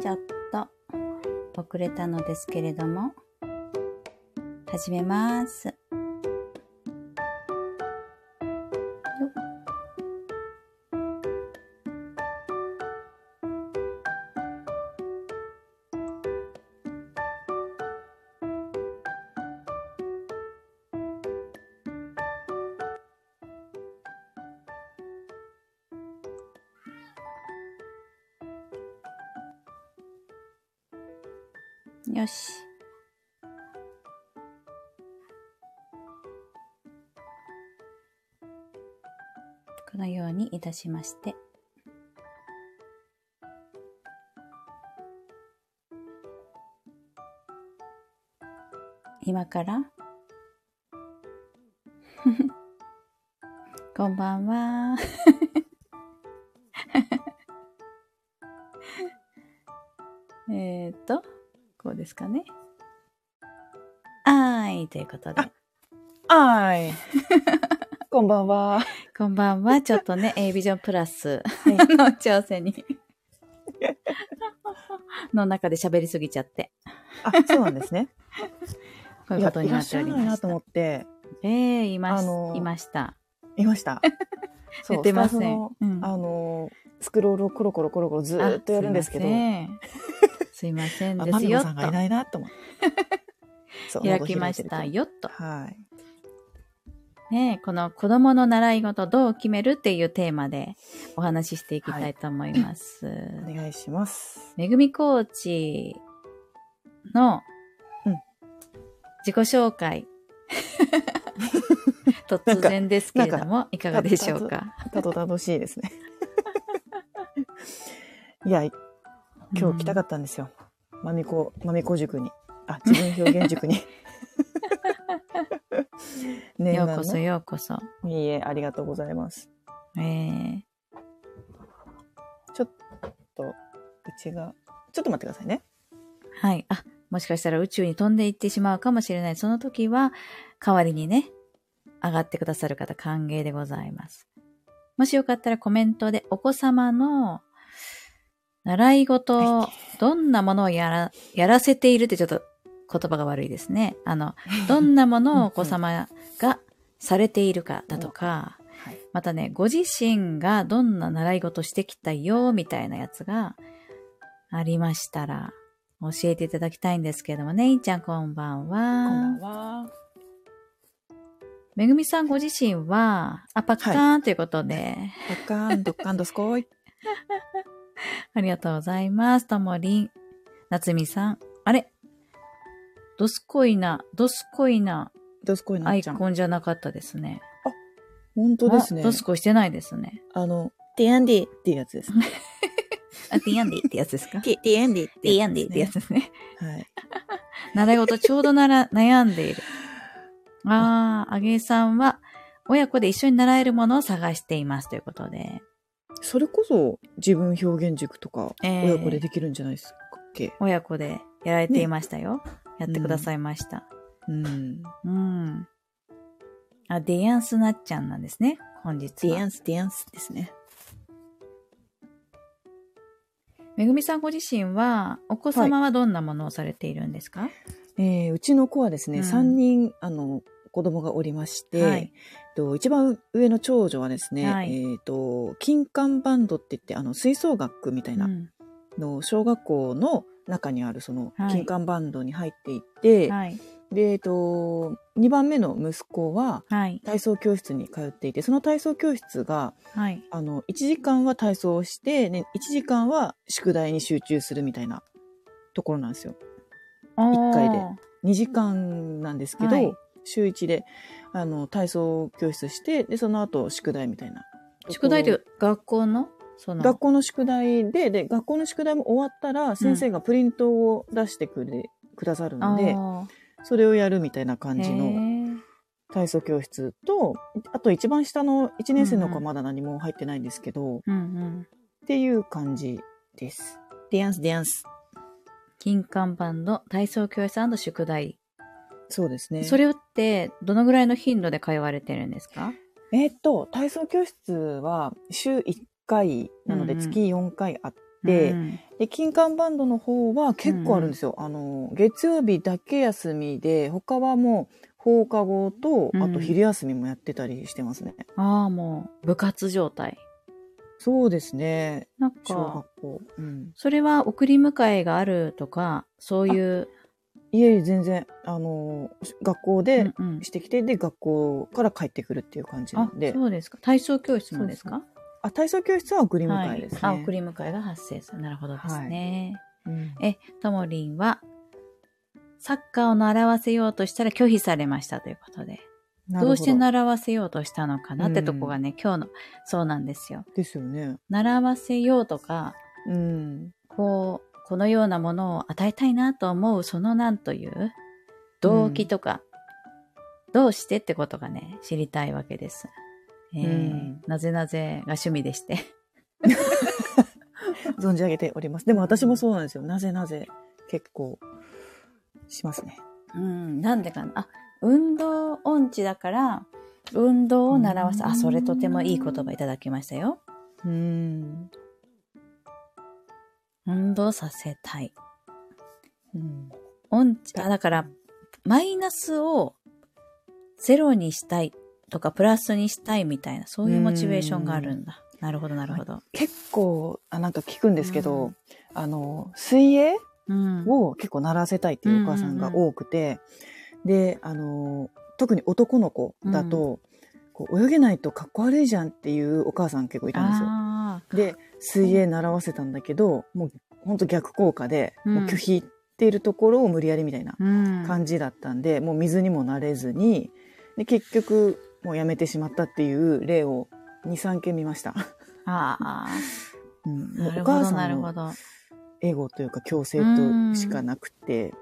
ちょっと遅れたのですけれども、始めます。たしまして。今から？こんばんは。えっと、こうですかね？はーい、ということで。はーい。こんばんは。こんばんは。ちょっとね、A ビジョンプラスはいの挑戦にの中で喋りすぎちゃって、あ、そうなんですね。こういうことになっておりましたいやいらっしゃらないなと。思って、ええいまし、あのーいました。いました。寝てませんうんあの、スクロールをコロコロコロコロずーっとやるんですけど、あすいません。すいませんあですよ、とマミコさんがいないなと思って。そう開きました。よ、とと。。はい。ねこの子供の習い事どう決めるっていうテーマでお話ししていきたいと思います。お願いします。めぐみコーチのうん自己紹介。突然ですけれども、いかがでしょうか？たと楽しいですね。いや、今日来たかっったんですよ。まみこ、まみこ塾に。あ、自分表現塾に。念ようこそようこそ。いいえ、ありがとうございます。えー、ちょっと、うちが、ちょっと待ってくださいね。はい。あ、もしかしたら宇宙に飛んでいってしまうかもしれない。その時は、代わりにね、上がってくださる方歓迎でございます。もしよかったらコメントでお子様の習い事、はどんなものをやら、やらせているってちょっと言葉が悪いですね。あの、どんなものをお子様がされているかだとか、はい。またね、ご自身がどんな習い事してきたよ、みたいなやつがありましたら、教えていただきたいんですけどもね、いんちゃんこんばんこんばんは。は。めぐみさんご自身は、あ、パッカーンということで、ドッカン、ドッカンドスコイ。ありがとうございます。ともりん、なつみさん。あれ？ドスコイな、ドスコイなドスコイアイなっちゃん。コンじゃなかったですね。本当ですねあ。ドスコイしてないですね。あの、ティアンディっていうやつです。あ、ティアンディってやつですか？ティアンディってティアンディってやつですね。はい。習い事ちょうどなら悩んでいる。ああ、あげさんは、親子で一緒に習えるものを探していますということで、それこそ自分表現塾とか、ええ親子でできるんじゃないですか？っけ。親子でやられていましたよ。やってくださいました。うん。うん。あ、ディアンスなっちゃんなんですね。本日は。ディアンス、ディアンスですね。めぐみさんご自身は、お子様はどんなものをされているんですか、えーうちの子はですね、うん3人、あの、子供がおりまして、はいと一番上の長女はですね、はいえっ、と、金管バンドって言って、あの、吹奏楽みたいなうんの、小学校の中にあるそのはい金管バンドに入っていって、はい。で、えっ、と、2番目の息子ははい。体操教室に通っていて、その体操教室が、はい。あの、1時間は体操をして、ね、1時間は宿題に集中するみたいなところなんですよ。一回で2時間なんですけど、はい週1で、あの、体操教室して、で、その後宿題みたいな。宿題って学校のその。学校の宿題で、で、学校の宿題も終わったら、先生がプリントを出してくれ、くださるので、あそれをやるみたいなー感じの体操教室と、あと一番下の1年生の子はうんうんまだ何も入ってないんですけど、うんうん。っていう感じです。ディアンス、ディアンス。金管バンド、体操教室宿題。そうですね。それって、どのぐらいの頻度で通われてるんですか？えーっと、体操教室は週1回なのでうんうん月4回あって、うんで、金管バンドの方は結構あるんですよ。あの、月曜日だけ休みで、他はもう放課後と、うんあと昼休みもやってたりしてますね。ああ、もう部活状態。そうですね。なん小か、学校。うん。それは送り迎えがあるとか、そういう、いえいえ、全然、あの、学校でうんうんしてきて、で、学校から帰ってくるっていう感じなあんで。そうですか。体操教室もですか？あ、体操教室は送り迎えですね。はい、あ、送り迎えが発生する。なるほどですね。うんえ、ともりんは、サッカーを習わせようとしたら拒否されましたということで。なるほどうして習わせようとしたのかなってうんとこがね、今日の、そうなんですよ。ですよね。習わせようとか、うん。こう、このようなものを与えたいなと思う、そのなんという動機とか、どうしてってことがね、知りたいわけです。えーうんなぜなぜが趣味でして。存じ上げております。でも私もそうなんですよ。なぜなぜ結構しますね。うん、なんでかな。あ、運動音痴だから、運動を習わせ、あ、それとてもいい言葉いただきましたよ。うん。運動させたい。うん。音痴、あ、だから、マイナスをゼロにしたいとか、プラスにしたいみたいな、そういうモチベーションがあるんだ。なるほど、なるほど。結構、あ、なんか聞くんですけど、うんあの、水泳うん。を結構習わせたいっていうお母さんが多くて、で、あの、特に男の子だと、こう泳げないとかっこ悪いじゃんっていうお母さん結構いたんですよ。で、水泳習わせたんだけど、もう本当逆効果で、うんもう拒否っているところを無理やりみたいなうん。感じだったんで、もう水にも慣れずに、で結局もうやめてしまったっていう例を2、3件見ました。ああ、うん、もうお母さんの。エゴというか強制としかなくて、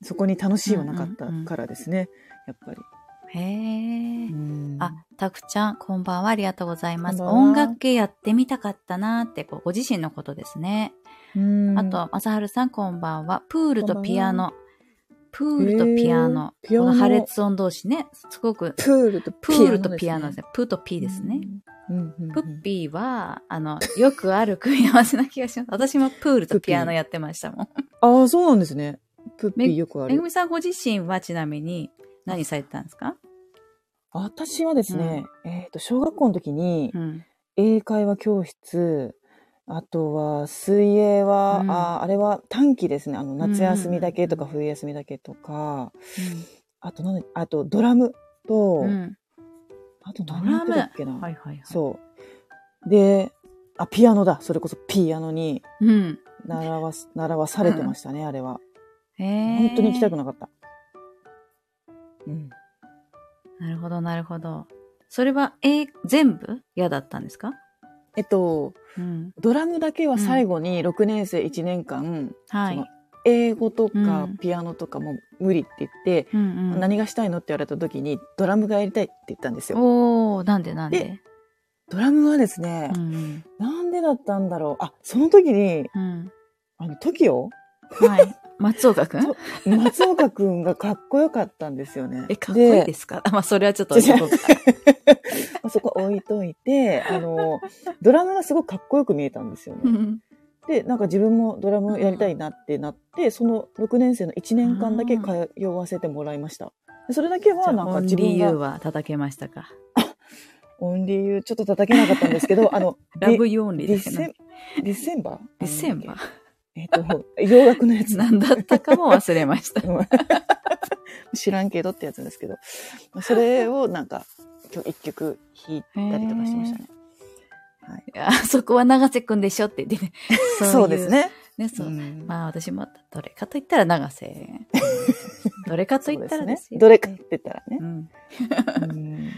そこに楽しいはなかったからですね、やっぱり。へえ。うんあ、たくちゃん、こんばんは、ありがとうございます。音楽系やってみたかったなって、こうご自身のことですね。うんあと、まさはるさん、こんばんは。プールとピアノ。プールとピアノ。へーピアノこの破裂音同士ね。すごく、プールとプールとピアノですね。ね。プーとピーですね。うん。うんうんうんプッピーは、あの、よくある組み合わせな気がします。私もプールとピアノやってましたもん。ああ、そうなんですね。プッピーよくある。めぐみさんご自身はちなみに何されてたんですか？私はですね、えっ、と、小学校の時にうん。英会話教室、あとは水泳は、うんああれは短期ですね。あの、夏休みだけとか冬休みだけとか、あとなんだあとドラムと、うん。あとド何や。ってたっけな、はいはいはい。そう。で、あ、ピアノだ。それこそピアノにう。うん。習わす、習わされてましたね、あれは。へえ。本当に行きたくなかった。うん。なるほど、なるほど。それは、えー全部？嫌だったんですか？えっと、うん。ドラムだけは最後に6年生1年間、はいその。英語とかうんピアノとかも無理って言って、うんうん、何がしたいのって言われた時にドラムがやりたいって言ったんですよ。おー、なんでなんで？ドラムはですねう、んなんでだったんだろう。あ、その時に、うん。あの、TOKIO? はい。松岡くん？松岡くんがかっこよかったんですよね。え、かっこいいですか？あまあ、それはちょっと そこ置いといて、あの、ドラムがすごくかっこよく見えたんですよね。うんで、なんか自分もドラムやりたいなってなって、その6年生の1年間だけ通わせてもらいました。でそれだけはなんか自分オンリーユーが、は叩けましたか？オンリーユーちょっと叩けなかったんですけど、あの、ラブユーオンリーですね。セン、ディセンバー？ディセンバー？えっと、洋楽のやつ。何だったかも忘れました。知らんけどってやつですけど、それをなんか、今日一曲弾いたりとかしましたね。はい。あそこは長瀬くんでしょって言ってね。いそうです。ね。ね、そう。んまあ私もどれかと言ったら長瀬。どれかと言ったらですよ。どれかって言ったらね。うん。うん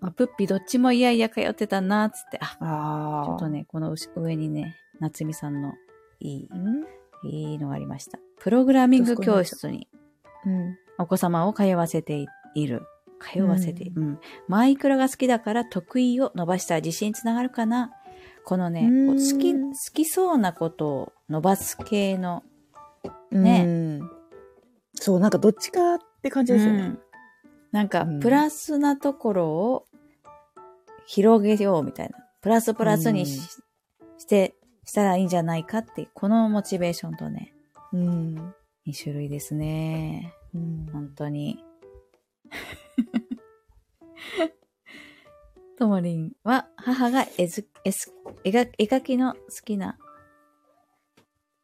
ま あ、プッピーどっちもいやいや通ってたな、つって。あ、ああ。ちょっとね、この後上にね、夏美さんのいい、うん。いいのがありました。プログラミング教室にうん。お子様を通わせている。通わせて、うん、マイクロが好きだから得意を伸ばしたら自信につながるかな。このね、好き、好きそうなことを伸ばす系の、ねねそう、なんかどっちかって感じですよね。うんなんかうん、プラスなところを広げようみたいな。プラスプラスにしてしたらいいんじゃないかって、このモチベーションとね、うん。2種類ですね。うん。本当に。ともりんは母が絵ず絵す絵が絵描きの好きな、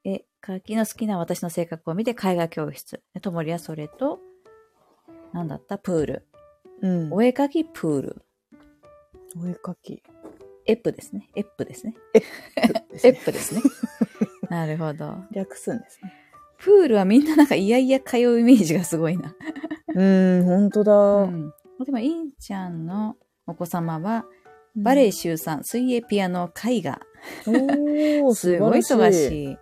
絵描きの好きな私の性格を見て絵画教室。でともりはそれと、なんだった？プール。うん。お絵描きプール。お絵描き。エップですね。エップですね。エップですね。なるほど。略すんですね。プールはみんななんかいやいや通うイメージがすごいな。うん、本当だ。うん。でも、インちゃんのお子様は、バレエ週3、水泳、ピアノ、絵画。おー、すごい忙い。しい。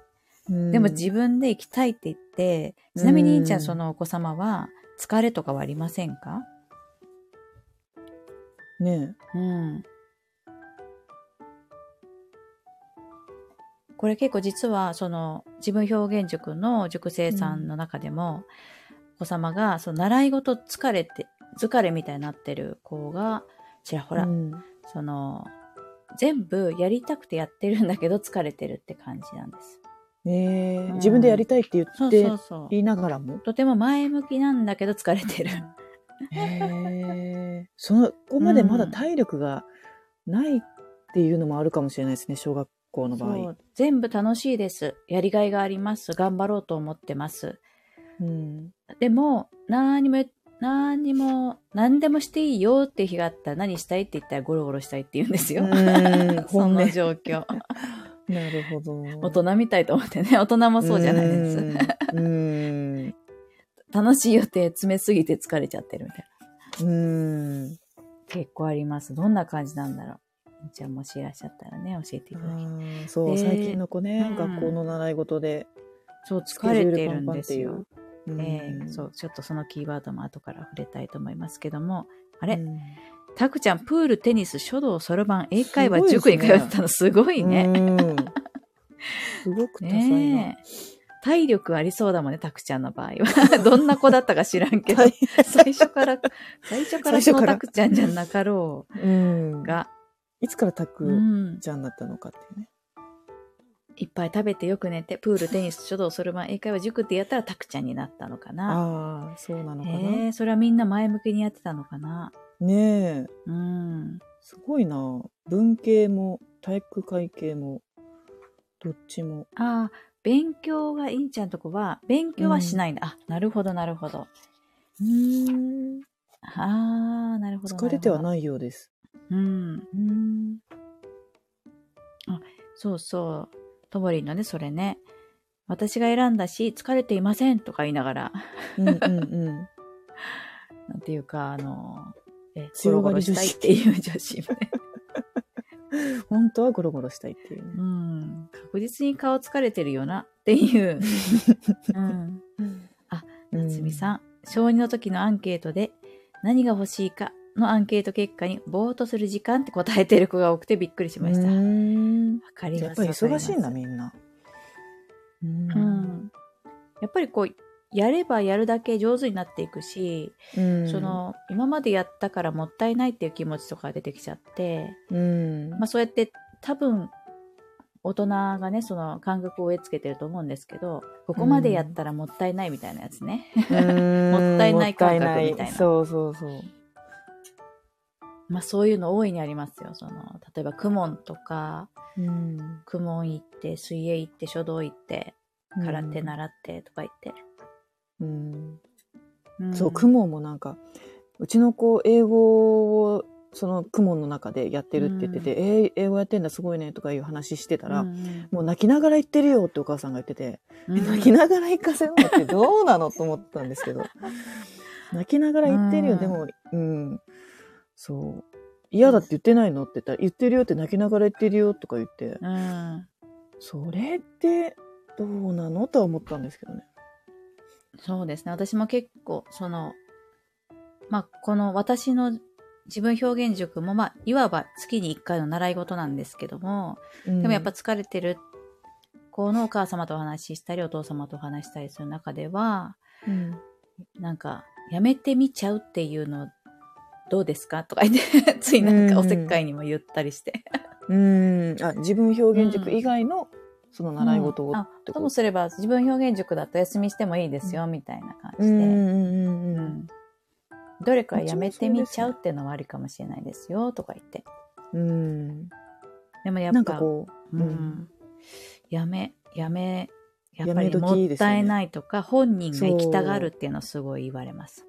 うんでも自分で行きたいって言って、ちなみにうんインちゃんそのお子様は、疲れとかはありませんか？ねうん。これ結構実は、その、自分表現塾の塾生さんの中でも、お子様が、その習い事疲れて、疲れみたいになってる子が、ちらほら、うんその、全部やりたくてやってるんだけど疲れてるって感じなんです。えーうん自分でやりたいって言って。言いながらも？とても前向きなんだけど疲れてる。へえ。そこまでまだ体力がないっていうのもあるかもしれないですね、小学校の場合。そう。全部楽しいです。やりがいがあります。頑張ろうと思ってます。うん。でも、何にも、何にも、何でもしていいよって日があったら何したいって言ったらゴロゴロしたいって言うんですよ。うん そ本音の状況。なるほど。大人みたいと思ってね。大人もそうじゃないです。うん。うん。楽しい予定詰めすぎて疲れちゃってるみたいな。うん。結構あります。どんな感じなんだろう。じゃあもしいらっしゃったらね、教えていただきそう、で最近の子ね、うん学校の習い事でそう、疲れてるんですよ。うんええそう、ちょっとそのキーワードも後から触れたいと思いますけども、あれ、うんタクちゃん、プール、テニス、書道、そろばん、英会話、塾に通ってたのすごいね。うんすごく多彩な。ねえ。体力ありそうだもんね、タクちゃんの場合は。どんな子だったか知らんけど、大最初から、最初からその最初からタクちゃんじゃなかろうんうが、いつからタうクん、ちゃんだったのかっていうね。いっぱい食べてよく寝て、プール、テニス、書道、そろばん、英会話、塾ってやったらタクちゃんになったのかな。ああ、そうなのかな。へえ、それはみんな前向きにやってたのかな。ねえ、うん。すごいな。文系も体育会系も、どっちも。ああ、勉強がいいんちゃんとこは、勉強はしないんだ。あ、なるほど、なるほど。うん。ああ、なるほど。疲れては。ないようです。うん。うん。そうそう。ともりんのね、それね。私が選んだし、疲れていませんとか言いながら、うんうんうん。なんていうか、あの、え、ゴロゴロしたいっていう女子もね。本当はゴロゴロしたいっていううね。ん。確実に顔疲れてるよなっていう。うん。夏美さん、小2の時のアンケートで、何が欲しいかのアンケート結果に、ぼーっとする時間って答えてる子が多くてびっくりしました。わうんかります。やっぱり忙しいんだ、みんな。うん。やっぱりこう、やればやるだけ上手になっていくし、うんそ、の、今までやったからもったいないっていう気持ちとか出てきちゃって、うん。まあそうやって多分、大人がね、その感覚を植え付けてると思うんですけど、ここまでやったらもったいないみたいなやつね。うん もったいない感覚みたいなそうそうそう。まあそういうの大いにありますよ。その、例えば、公文とか、うん。公文行って、水泳行って、書道行って、空手習ってとか言って。うん。うんそう、クモンもなんか、うちの子、英語を、そのクモンの中でやってるって言ってて、えー英語やってんだすごいねとかいう話してたら、うんうんもう泣きながら言ってるよってお母さんが言ってて、うんえ泣きながら行かせるのってどうなのと思ったんですけど、泣きながら言ってるよ、うんでも、うん、そう、嫌だって言ってないのって言ったら、言ってるよって泣きながら言ってるよとか言って、うん。それってどうなのとは思ったんですけどね。そうですね。私も結構、その、まあ、この私の自分表現塾も、まあ、いわば月に1回の習い事なんですけども、ででもやっぱ疲れてる子のお母様とお話ししたり、お父様とお話ししたりする中では、うん、なんか、やめてみちゃうっていうの、どうですか？とか言って、ついなんかおせっかいにも言ったりして。うん。あ、自分表現塾以外の、その習い事をあってことともすれば自分表現塾だと休みしてもいいですよ、みたいな感じで。うんうんうんううん。んどれかやめてみちゃううっていうのはありかもしれないですよ、とか言って。うん。でもやっぱ、なんかこう、ううんん、やめ、やめ、やっぱりもったいないとか、本人が行きたがるっていうのはすごい言われます。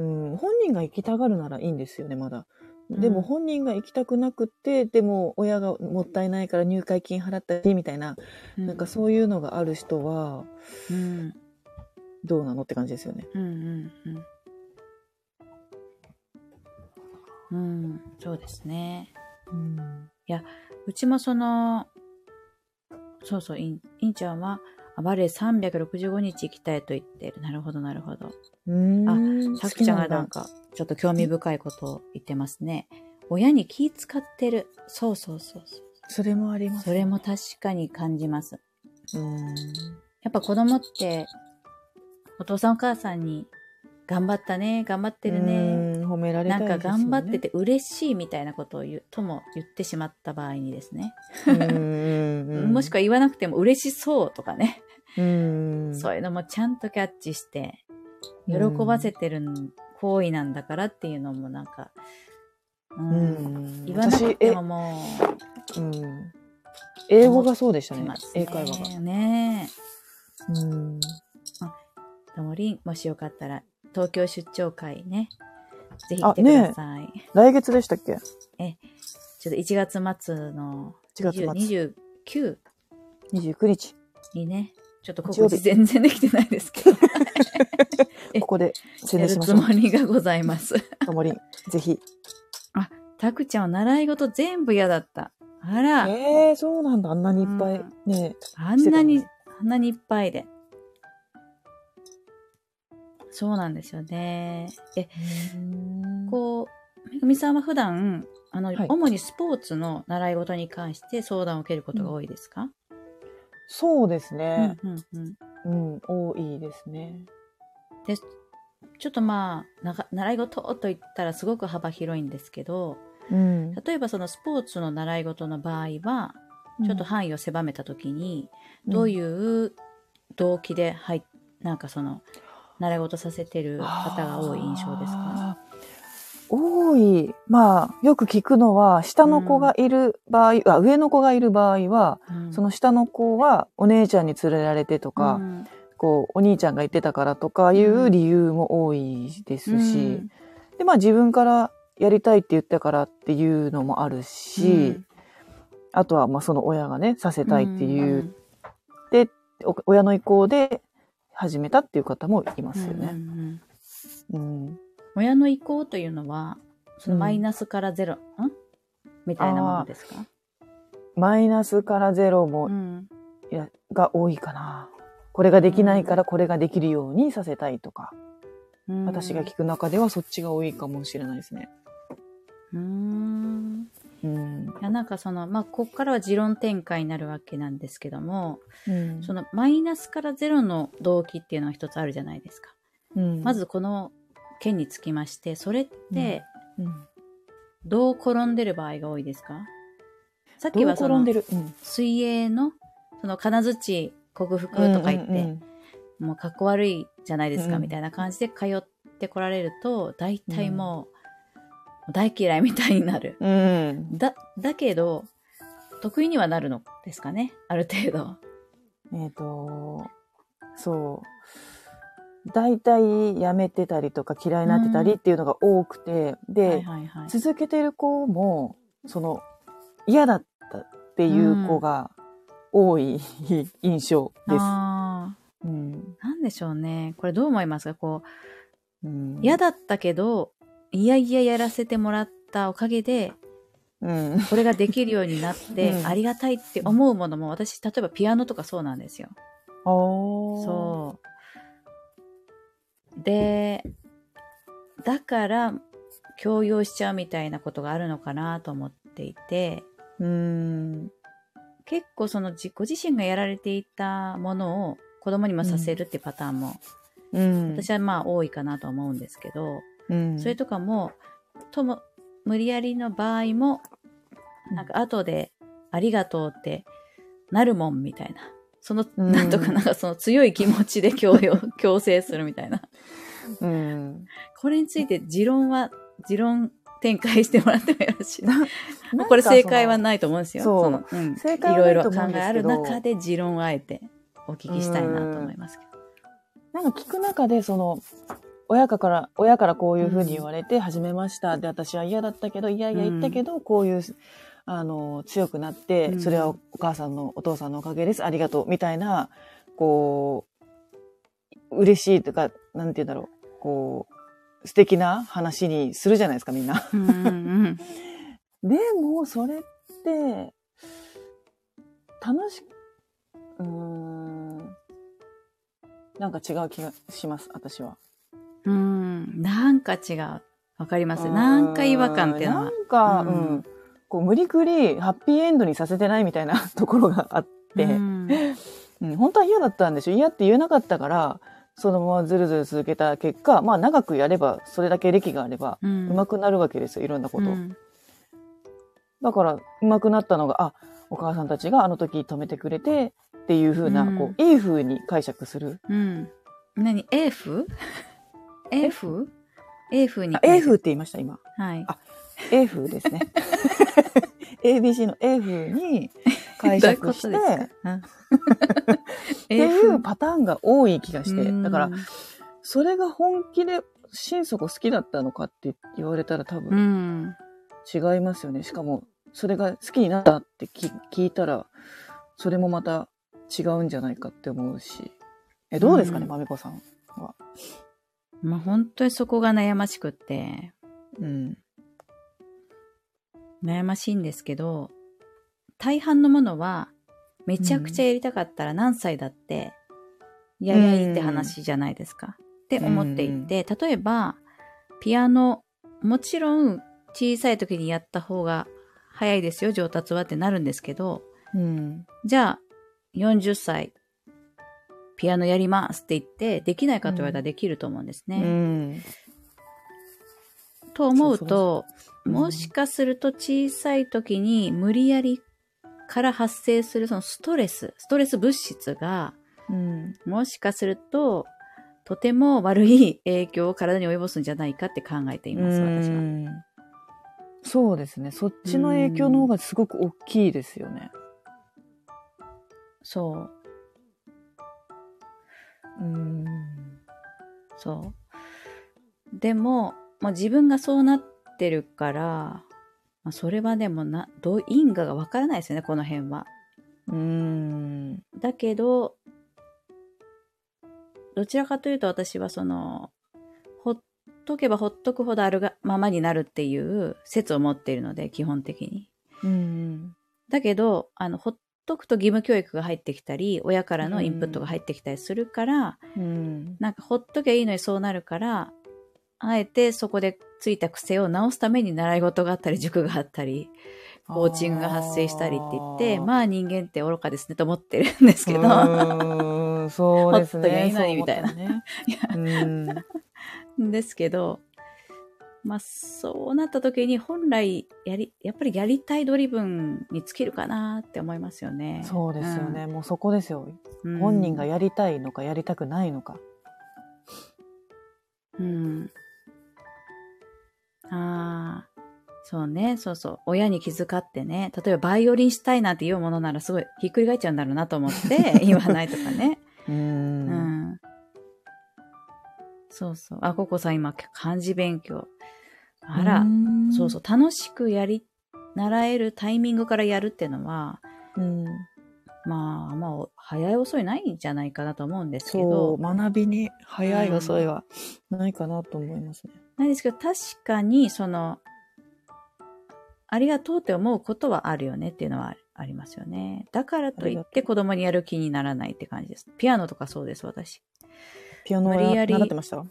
うん、本人が行きたがるならいいんですよね、まだ。でうんも本人が行きたくなくて、でも親がもったいないから入会金払ったりみたいな、なんかそういうのがある人は、うん。どうなのって感じですよね。うんうんうん。うん、そうですね。うん。うちもその、そうそう、インインちゃんは、あバレエ365日行きたいと言ってる。なるほど、なるほど。うん。さくちゃんがなんか、ちょっと興味深いことを言ってますね。親に気使ってる。そうそうそうそう。それもあります、それも確かに感じます。うん。やっぱ子供って、お父さんお母さんに、頑張ったね、頑張ってるね、うん。褒められたないんですよね。か頑張ってて嬉しいみたいなことを言う、とも言ってしまった場合にですね。もしくは言わなくても嬉しそうとかね。うん。そういうのもちゃんとキャッチして、喜ばせてる行為なんだからっていうのもなんか、ううんん。言わなくても、もう、うん。英語がそうでしたねしま。す英会話が。ね。ねうん。え。ともりん、もしよかったら、東京出張会ね、ぜひ来てください。来月でしたっけ？ちょっと1月末の1月末20 29 ?29 日。にね、ちょっと告知全然できてないですけど、え ここで宣伝しましょう。もりがございます。ともりん、ぜひ。たくちゃんは習い事全部嫌だった。あら、ええそうなんだ。あんなにいっぱい。うんねあんなにあんなにいっぱいで。そうなんですよね。え、こう、めぐみさんは普段、あの、はい主にスポーツの習い事に関して相談を受けることが多いですか、そうですうん、ね。うん、うん。うん、多いですね。で、ちょっとまあ、習い事と言ったらすごく幅広いんですけど、うん。例えばそのスポーツの習い事の場合は、ちょっと範囲を狭めたときに、どういう動機で入っなんかその、習い事させてる方が多い印象ですか？多い。まあ、よく聞くのは、下の子がいる場合、あ上の子がいる場合は、うん。その下の子はお姉ちゃんに連れられてとか、うん。こう、お兄ちゃんが言ってたからとかいう理由も多いですし、で、まあ自分からやりたいって言ったからっていうのもあるし、あとはまあその親がね、させたいっていう、で、お親の意向で始めたっていう方もいますようんうんうね。ん。うん。親の意向というのは、そのマイナスからゼロ、ん？みたいなものですか？マイナスからゼロも、うん。いやが多いかな。これができないからこれができるようにさせたいとか、うん。私が聞く中ではそっちが多いかもしれないですね。うーん。うん。いやなんかその、まあ、ここからは持論展開になるわけなんですけども、うん。そのマイナスからゼロの動機っていうのは一つあるじゃないですか。うん。まずこの件につきまして、それってうん。どう転んでる場合が多いですか？さっきはその転んでる、うん、水泳のその金槌克服とか言って、うんうんもうかっこ悪いじゃないですか、うん。みたいな感じで通ってこられると、大体もう大嫌いみたいになる。うん、うんだ、だけど、得意にはなるのですかね？ある程度。えっ、と、そう。大体やめてたりとか嫌いになってたりっていうのが多くて、で、はいはいはい。続けてる子も、その、嫌だったっていう子が多い 印象です。あうなんでしょうね。これどう思いますか？こうんう、嫌だったけど、いやいややらせてもらったおかげで、うん。これができるようになって、うんありがたいって思うものも、私、例えばピアノとかそうなんですよ。そう。で、だから、強要しちゃうみたいなことがあるのかなと思っていて、う。うん。結構その自ご自身がやられていたものを子供にもさせるってパターンも、うん。私はまあ多いかなと思うんですけど、うん、それとかも、とも、無理やりの場合も、なんか後でありがとうってなるもんみたいな。その、うんなんとかなんかその強い気持ちで強要、強制するみたいな。うん。これについて持論は、持論展開してもらってもよろしいな。なんかこれ正解はないと思うんですよ。そうのうん、正解はいろいろ考えある中で持論をあえてお聞きしたいなと思いますけど。なんか聞く中で、その、親から、親からこういうふうに言われて始めました。で、私は嫌だったけど、いやいや言ったけど、こういう、あの、強くなって、うんそれはお母さんの、お父さんのおかげです。ありがとう。みたいな、こう、嬉しいとか、なんて言うんだろう。こう、素敵な話にするじゃないですか、みんな。うんうん でも、それって、楽し、うーん、なんか違う気がします、私は。うん。うん。なんか違う。わかります。なんか違和感っていうのはな。んか、ううんん、こう無理くりハッピーエンドにさせてないみたいな ところがあって、う うんん本当は嫌だったんでしょ嫌って言えなかったから、そのままずるずる続けた結果、まあ長くやれば、それだけ歴があれば、うん上手くなるわけですよ、いろんなこと。うんだから、上手くなったのが、あ、お母さんたちがあの時止めてくれて、っていう風な、うんこう、いい風に解釈する。うん。何 ?A 風 ?A 風 ?A 風にあ。A 風って言いました、今。はい。あ A 風ですね。ABC の A 風に解釈して、っていうパターンが多い気がして、うんだから、それが本気で心底好きだったのかって言われたら多う分ん。違いますよね。しかも、それが好きになったってき聞いたら、それもまた違うんじゃないかって思うし。え、どうですかね、うんまめこさんは？まあ本当にそこが悩ましくって、うん。悩ましいんですけど、大半のものは、めちゃくちゃやりたかったら何歳だって、やりゃいいって話じゃないですか。って思っていて、例えば、ピアノ、もちろん小さい時にやった方が早いですよ、上達はってなるんですけど、うん。じゃあ、40歳、ピアノやりますって言って、できないかと言われたらできると思うんですね。うん。と思うと、うんもしかすると小さい時に無理やりから発生するそのストレス、ストレス物質が、うん。もしかすると、とても悪い影響を体に及ぼすんじゃないかって考えています、私は。うんそうですね。そっちの影響の方がすごく大きいですよね。そう、うん。そう。でも、まあ、自分がそうなってるから、まあ、それはでもな、どう因果がわからないですよね、この辺は。うん。だけど、どちらかというと私はその、ほっとけばほっとくほどあるがままになるっていう説を持っているので、基本的に。うん。だけど、あの、ほっとくと義務教育が入ってきたり、親からのインプットが入ってきたりするから、うん。なんかほっときゃいいのにそうなるから、あえてそこでついた癖を直すために習い事があったり、塾があったり、コーチングが発生したりって言って、あまあ人間って愚かですねと思ってるんですけど、うそうですほっときゃいね。いのにみたいなね うん。ですけど、まあそうなった時に本来やり、やっぱりやりたいドリブンに尽きるかなって思いますよね。そうですよね。もうそこですよ。うん。本人がやりたいのかやりたくないのか。うん。ああ、そうね、そうそう。親に気遣ってね、例えばバイオリンしたいなんて言うものならすごいひっくり返っちゃうんだろうなと思って 言わないとかね。う。うんん。そうそう。あ、ココさん今漢字勉強。あら、そうそう。楽しくやり、習えるタイミングからやるっていうのは、うん。まあまあ、早い遅いないんじゃないかなと思うんですけそどう、、学びに早いうん遅いはないかなと思いますね。ないですけど、確かに、その、ありがとうって思うことはあるよねっていうのはありますよね。だからといって子供にやる気にならないって感じです。ピアノとかそうです、私。ピアノ無理やり習ってました？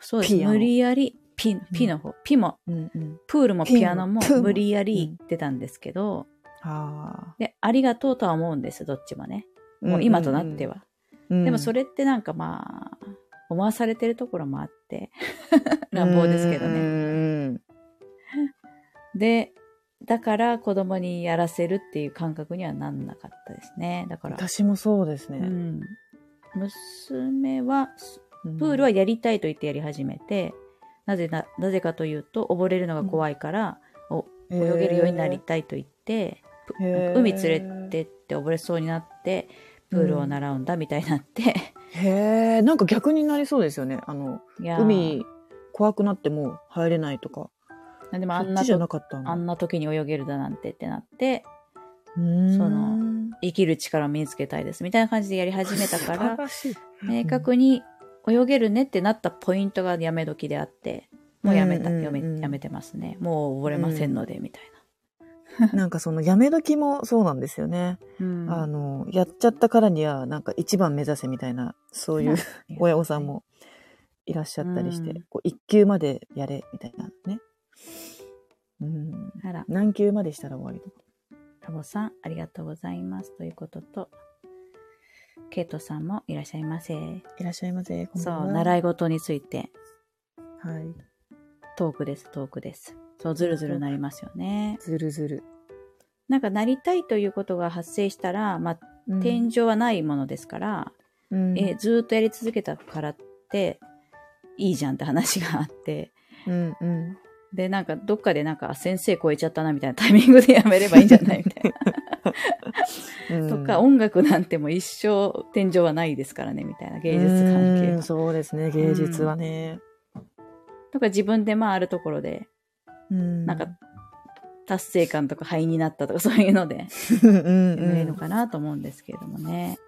そうです。無理やり、ピ、ピの方、ピも、うんうん。プールもピアノも無理やり行ってたんですけど、あで、ありがとうとは思うんです、どっちもね。もう今となっては。うん。でもそれってなんかまあ、思わされてるところもあって、乱暴ですけどね。ね。で、だから子供にやらせるっていう感覚にはなんなかったですね。だから。私もそうですね。うん。娘は、うんプールはやりたいと言ってやり始めて、なぜな、なぜかというと、溺れるのが怖いから、泳げるようになりたいと言って、海連れてって溺れそうになって、プールを習うんだみたいになって、へえ、なんか逆になりそうですよね。あの、いやー海怖くなっても入れないとか。でもあんなじゃなとかったあんな時に泳げるだなんてってなって、うーんその生きる力を身につけたいですみたいな感じでやり始めたから、らしい明確に泳げるねってなったポイントがやめ時であって、もうやめた、うんうんうんやめやめてますね。もう溺れませんので、みたいな んかそのやめ時もそうなんですよね。な。うんあの、やっちゃったからにはなんか一番目指せみたいな、そういう親御さんもいらっしゃったりして、うんこう一級までやれみたいなね。うん。何級までしたら終わりとか。タボさん、ありがとうございます。ということと、ケイトさんもいらっしゃいませ。いらっしゃいませ。そう、習い事について、はい。トークです、トークです。そう、ずるずるなりますよね。ずるずる。なんか、なりたいということが発生したら、まあ、うん天井はないものですから、うんえ、ずーっとやり続けたからって、いいじゃんって話があって、うんうん。で、なんか、どっかでなんか、あ先生超えちゃったなみたいなタイミングでやめればいいんじゃないみたいな。うんとか、音楽なんてもう一生天井はないですからね、みたいな、芸術関係う。そうですね、芸術はね。とか、自分でまああるところで、うんなんか、達成感とか灰になったとか、そういうので、うんうんやめるのかなと思うんですけれどもね。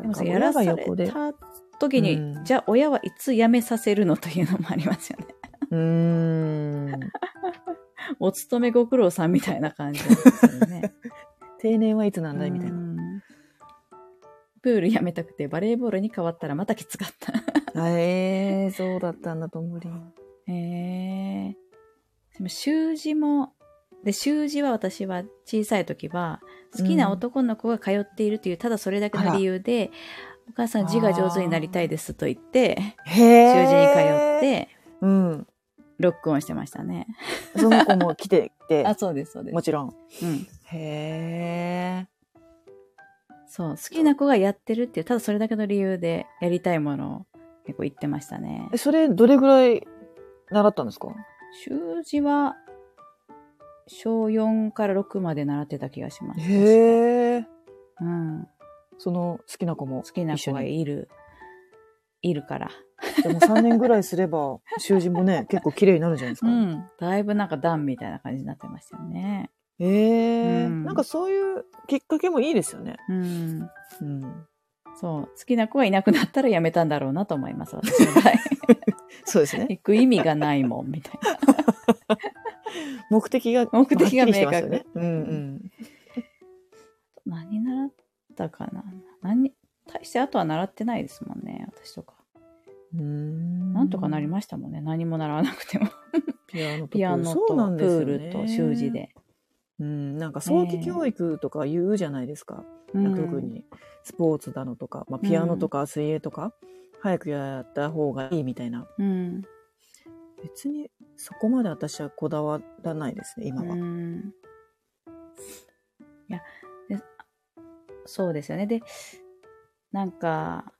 でもさ、や親らされ。た時に、うんじゃあ親はいつ辞めさせるのというのもありますよね。うーん。お勤めご苦労さんみたいな感じですよね。定年はいつなんだいみたいな。うんプール辞めたくてバレーボールに変わったらまたきつかった。あえー、そうだったんだと思うり。へえでも習字も、で、習字は私は小さい時は、好きな男の子が通っているという、ただそれだけの理由で、お母さん字が上手になりたいですと言って。習字に通っ。て、うん。ロックオンしてましたね。その子も来てて あ、、そうです、そうです。もちろん。うん。へえ。そう、好きな子がやってるっていう、ただそれだけの理由でやりたいものを結構言ってましたねえ、。それ、どれぐらい習ったんですか？習字は、小4から6まで習ってた気がします。へえ。うん。その好きな子も好きな子がいる、いるから。でも3年ぐらいすれば、習字もね、結構綺麗になるんじゃないですか。うん。だいぶなんか段みたいな感じになってましたよね。ええうんなんかそういうきっかけもいいですよね。うん。うん。そう。好きな子がいなくなったらやめたんだろうなと思います、私の場合。そうですね。行く意味がないもん、みたいな。目的が、目的が明確ね。うんうん。何習ったかな？何、大してあとは習ってないですもんね、私とか。うーんなんとかなりましたもんね、何も習わなくても。ピアノとプールと習字。で。うん、なんか早期教育とか言うじゃないですか。うん特にスポーツだのとか、まあ、ピアノとか水泳とか、早くやった方がいいみたいな。うん。別にそこまで私はこだわらないですね、今は。うんいやで、そうですよね。で、なんか、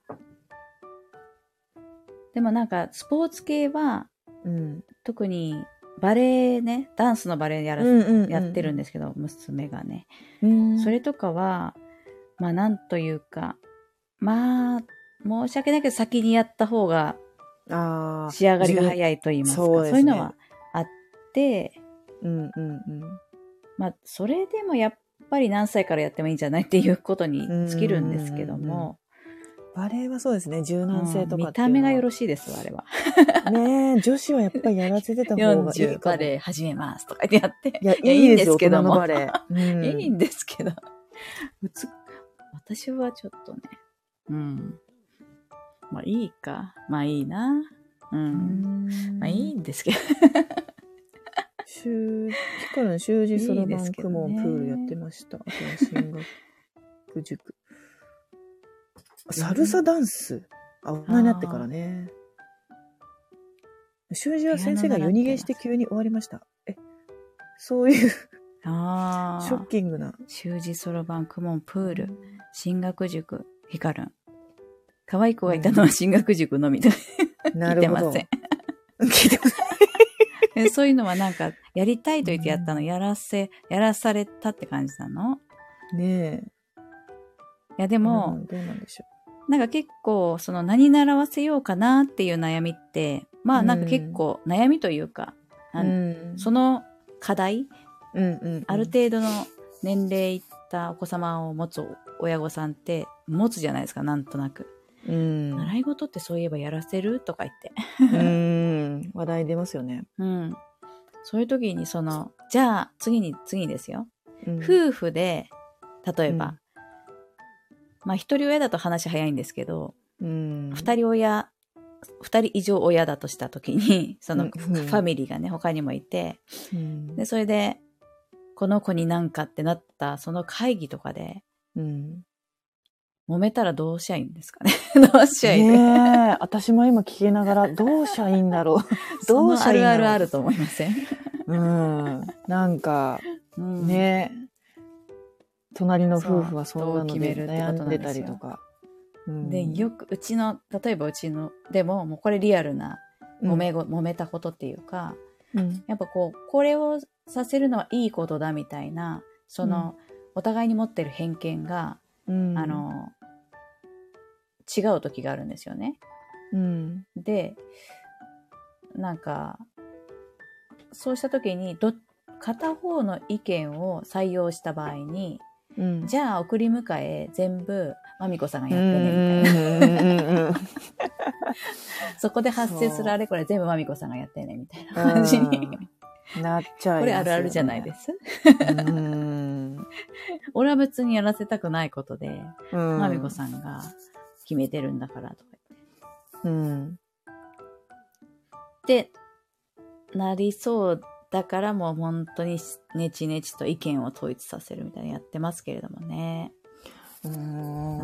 でもなんか、スポーツ系は、うん。特にバレエね、ダンスのバレエやら、やってるんでですけど、娘がね。それとかは、まあなんというか、まあ、申し訳ないけど先にやった方が。仕上がりが早いと言いますか、そううそですねいうのはあって、うんうんうん。まあ、それでもやっぱり何歳からやってもいいんじゃないっていうことに尽きるんですけども、バレエはそうですね、柔軟性とかうん見た目がよろししいです、あれは。い。ねえ、女子はやっぱりやらせてた方がいい40かも。バレエ始めますとか言ってやって。いや、いやいいですよ、けども。大人のバレエ。うん いいんですけど。私はちょっとね、うん。まあいいか。まあいいな。う。うんんまあいいんですけど。習字から習字、そろばん、いいですけど公ね文、プールやってました。あとは進学塾。サルサダンス。あ、大人になってからね。習字は先生が夜逃げして急に終わりました。え、そういうああ。ショッキングな。習字、そろばん、公文、プール、進学塾、ヒカルン。可愛い子がいたのは進学塾のみで、聞いなるほど。てません。聞いてません。え そういうのはなんか、やりたいと言ってやったの、やらせ、やらされたって感じなの？ねえ。いやででも、どうなんでしょなんか結構、その何習わせようかなっていう悩みって、まあなんか結構悩みというか、うん。その課題、うんうんうん。ある程度の年齢いったお子様を持つ親御さんって持つじゃないですか、なんとなく。うん。習い事ってそういえばやらせるとか言って。うん。話題出ますよね。うん。そういう時にその、じゃあ次に、次にですよ。うん夫婦で、例えば、うんまあ一人親だと話早いんですけど、うん。二人親、二人以上親だとした時に、そのうんファミリーがね、他にもいて、うんで、それで、この子になんかってなった、その会議とかで、うん。揉めたらどうしゃいいんですかね どうしゃいいね私も今聞きながら、どうしたらいいんだろう。どうしたあるらいいんだろう。あるあると思いません、うん。なんか、うん、ね隣の夫婦はそんなので悩んでたりとか。うんで、よく、うちの、例えばうちの、でも、もうこれリアルな、揉めご、揉めたことっていうか、うん。やっぱこう、これをさせるのはいいことだみたいな、その、お互いに持ってる偏見が、うん。あ、の、違う時があるんですよね。うん。で、なんか、そうした時に、ど、片方の意見を採用した場合に、うん。じゃあ送り迎え全部、まみこさんがやうんってね、みたいな。そこで発生するあれこれ全部まみこさんがやってね、みたいな感じに。うんなっちゃいますよねこれあるあるじゃないです。うん。俺は別にやらせたくないことで、うん。まみこさんが決めてるんだからとかうん。言って。で、なりそうだからもう本当にネチネチと意見を統一させるみたいなのやってますけれどもね。う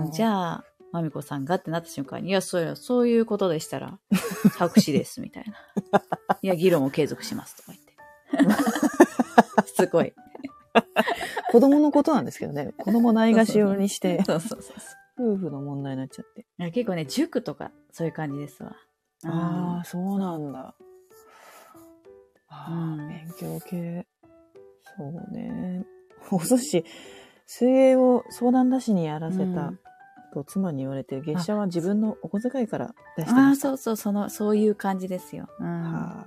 ん。じゃあ、まみこさんがってなった瞬間に、いや、そうや、そういうことでしたら、白紙です、みたいな。いや、議論を継続します、とか言って。すごい。子供のことなんですけどね。子供ないがしろにして、そうそうそう。夫婦の問題になっちゃって。いや結構ね、塾とか、そういう感じですわ。ああ、そうなんだ。ああ、うん勉強系。そうね。お寿司、水泳を相談出しにやらせたうんと妻に言われて、月謝は自分のお小遣いから出してああ、ました。そうそう、その、そういう感じですよ。うん。は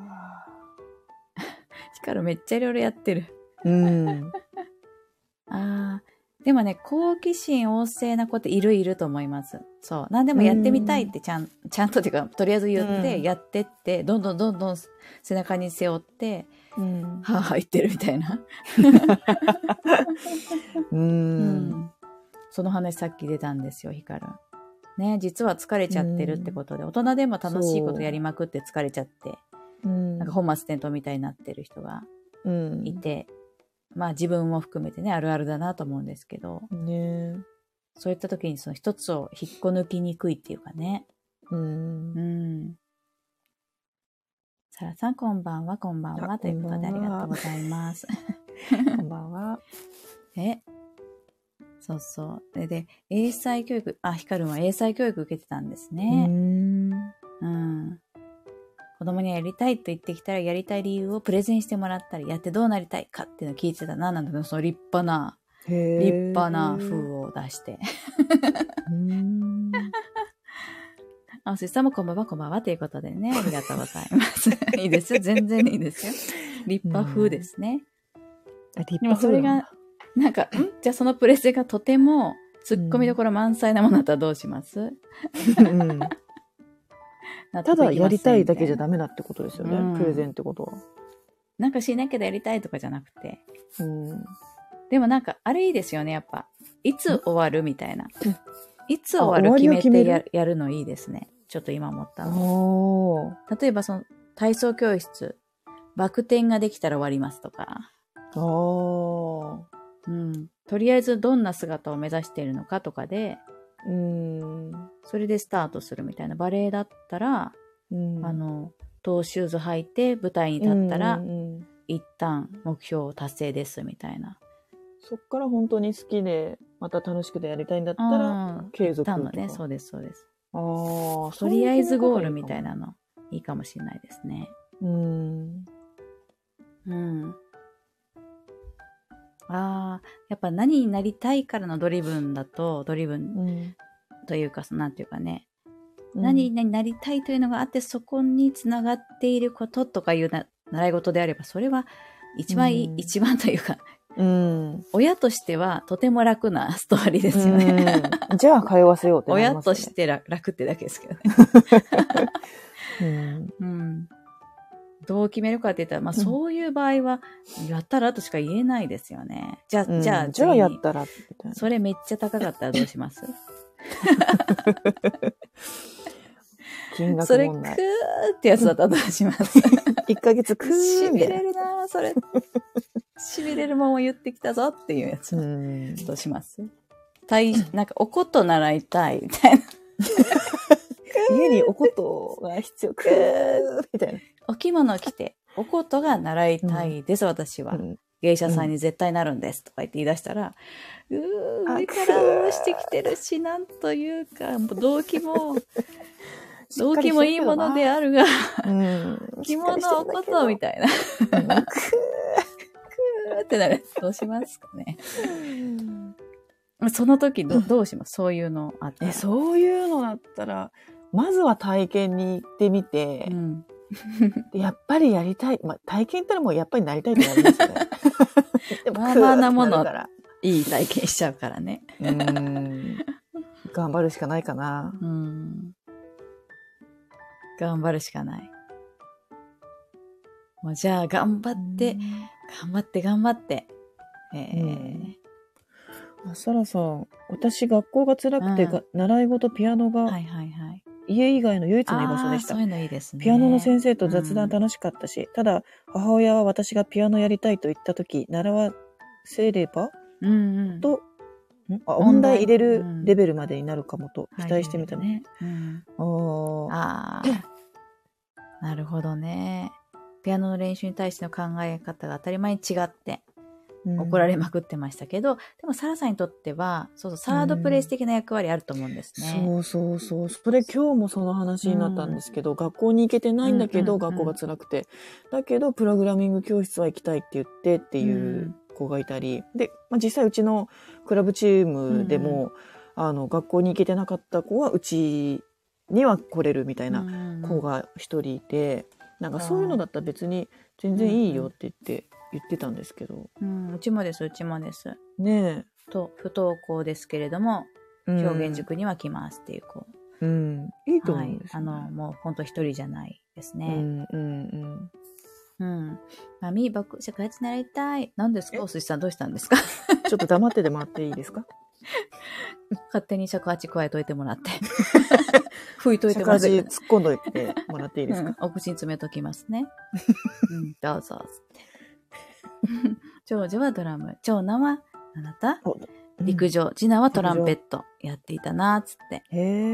ヒカルめっちゃいろいろやってる。あうん。ああ。でもね、好奇心旺盛な子っているいると思います。そう。何でもやってみたいってちゃん、ちゃんとっていうか、とりあえず言って、うんやってって、どんどんどんどん背中に背負って、うん。はぁはぁ言ってるみたいな。う。うんん。その話さっき出たんですよ、ヒカル。ね、実は疲れちゃってるってことで、大人でも楽しいことやりまくって疲れちゃって、うん。なんか本末転倒みたいになってる人がうん。まあ自分も含めてね、あるあるだなと思うんですけど、ねそういった時にその一つを引っこ抜きにくいっていうかね。う。うんん。サラさん、こんばんは、こんばんあは。ということでありがとうございます。こんばんは。え？そうそう。で、で、英才教育、あ、ヒカルンは英才教育受けてたんですうね。ん。うん。子供にはやりたいと言ってきたら、やりたい理由をプレゼンしてもらったり、やってどうなりたいかっていうのを聞いてたな、なんだけど、その立派な、へ立派な風。風を出して。うん。あ、そしたらもこんばんは、こんばんはということでね、ありがとうございます。いいですよ、全然いいですよ。立派風ですね。立でもそれが、なんか、ん？じゃあそのプレゼンがとても、突っ込みどころ満載なものだったらどうします、うんただやりたいだけじゃダメ。メだってことですよね、うんプレゼンってことは。なんかしなきゃやりたいとかじゃなくて。うん。でもなんか、あれいいですよね、やっぱ。いつ終わるみたいなうん。いつ終わる決めてややるのいいですね。ちょっと今思ったの。例えばその、体操教室、バク転ができたら終わりますとか。うん。とりあえずどんな姿を目指しているのかとかで、うん。それでスタートするみたいな。バレエだったら、うんあ、の、トーシューズ履いて舞台に立ったら、うんうん一旦目標達成ですみたいな。そっから本当に好きで、また楽しくてやりたいんだったら、うん継続とのね、そうです、そうです。ああ、とりあえずゴールみたいな。なの、いいかもしれないですね。うん。うん。ああ、やっぱ何になりたいからのドリブンだと、ドリブンうん。というか、そのなんていうかね、うん何になりたいというのがあって、そこにつながっていることとかいうな習い事であれば、それは一番うん一番というか、うん。親としてはとても楽なストーリーですよね。うんじゃあ通わせようってなり親として楽楽ってだけですけどね。うん。うん。どう決めるかって言ったら、まあうんそういう場合は、やったらとしか言えないですよね。じゃあ、うんじゃあ、じゃあやったら。それめっちゃ高かったらどうします？金額それ、クー。ってやつだったらどうします？1ヶ月くーしび。れるなぁそれ。しびれるもんを言ってきたぞっていうやつ。うん。どうします？たい、なんか、おこと習いたいみたいな。家におことが必要。くーみたいな。お着物着て、おことが習いたいです、私は。うん芸者さんに絶対なるんですとか言って言い出したら、うー、あ上から下ろしてきてるし、なんというか、もう動機も、動機もいいものであるが、うん。着物おことみたいな。うん くうーってなる。どうしますかね。ーその時ど、どうします？そういうのあって。え、そういうのだったら、まずは体験に行ってみてう、ん。やっぱりやりたい。まあ、体験行ったらもうやっぱりなりたいってなりますよね。でもまあまあなものいい体験しちゃうからね。うん。頑張るしかないかな。うん。頑張るしかない。もうじゃあ、頑張って、頑張って、頑張って。えーあサラさん、私学校が辛くて、うんが習い事ピアノがはいはいはい。家以外の唯一の居場所でしたそう。いうのいいですね。ピアノの先生と雑うん談楽しかったし、ただ母親は私がピアノやりたいと言った時、習わせればうんうん。と、ん？あ音大入れるうんレベルまでになるかもと期はい待してみたの。ね。うん。あーああ。なるほどね。ピアノの練習に対しての考え方が当たり前に違ってうん怒られまくってましたけど、でもサラさんにとっては、そうそう、サードプレイス的な役割あると思うんですね。そうそうそう。それ今日もその話になったんですけど、学校に行けてないんだけど、うんうんうん学校が辛くて。だけど、プログラミング教室は行きたいって言ってっていう子がいたり。で、まあ、実際うちのクラブチームでも、あの、学校に行けてなかった子はうちには来れるみたいな子が一人いて、なんかそういうのだったら別に全然いいよって言って、言ってたんですけど。うん、うちもです、うちもです。ねと、不登校ですけれども、表現塾には来ますっていう子。うん。いいと思はいうんで。すあの、もう本当一人じゃないですうね。んうんうん。うん。マミー、僕、社会人習いたい。何ですか？お寿司さんどうしたんですか？ちょっと黙っててもらっていいですか？勝手に尺八加えといてもらって。拭いといてもらって。突っ込んどいてもらっていいですか、うん、お口に詰めときますね。うん、どうぞ、つって。長女はドラム、長男は、あなた？お陸上、次男はトランペットやっていたな、つって。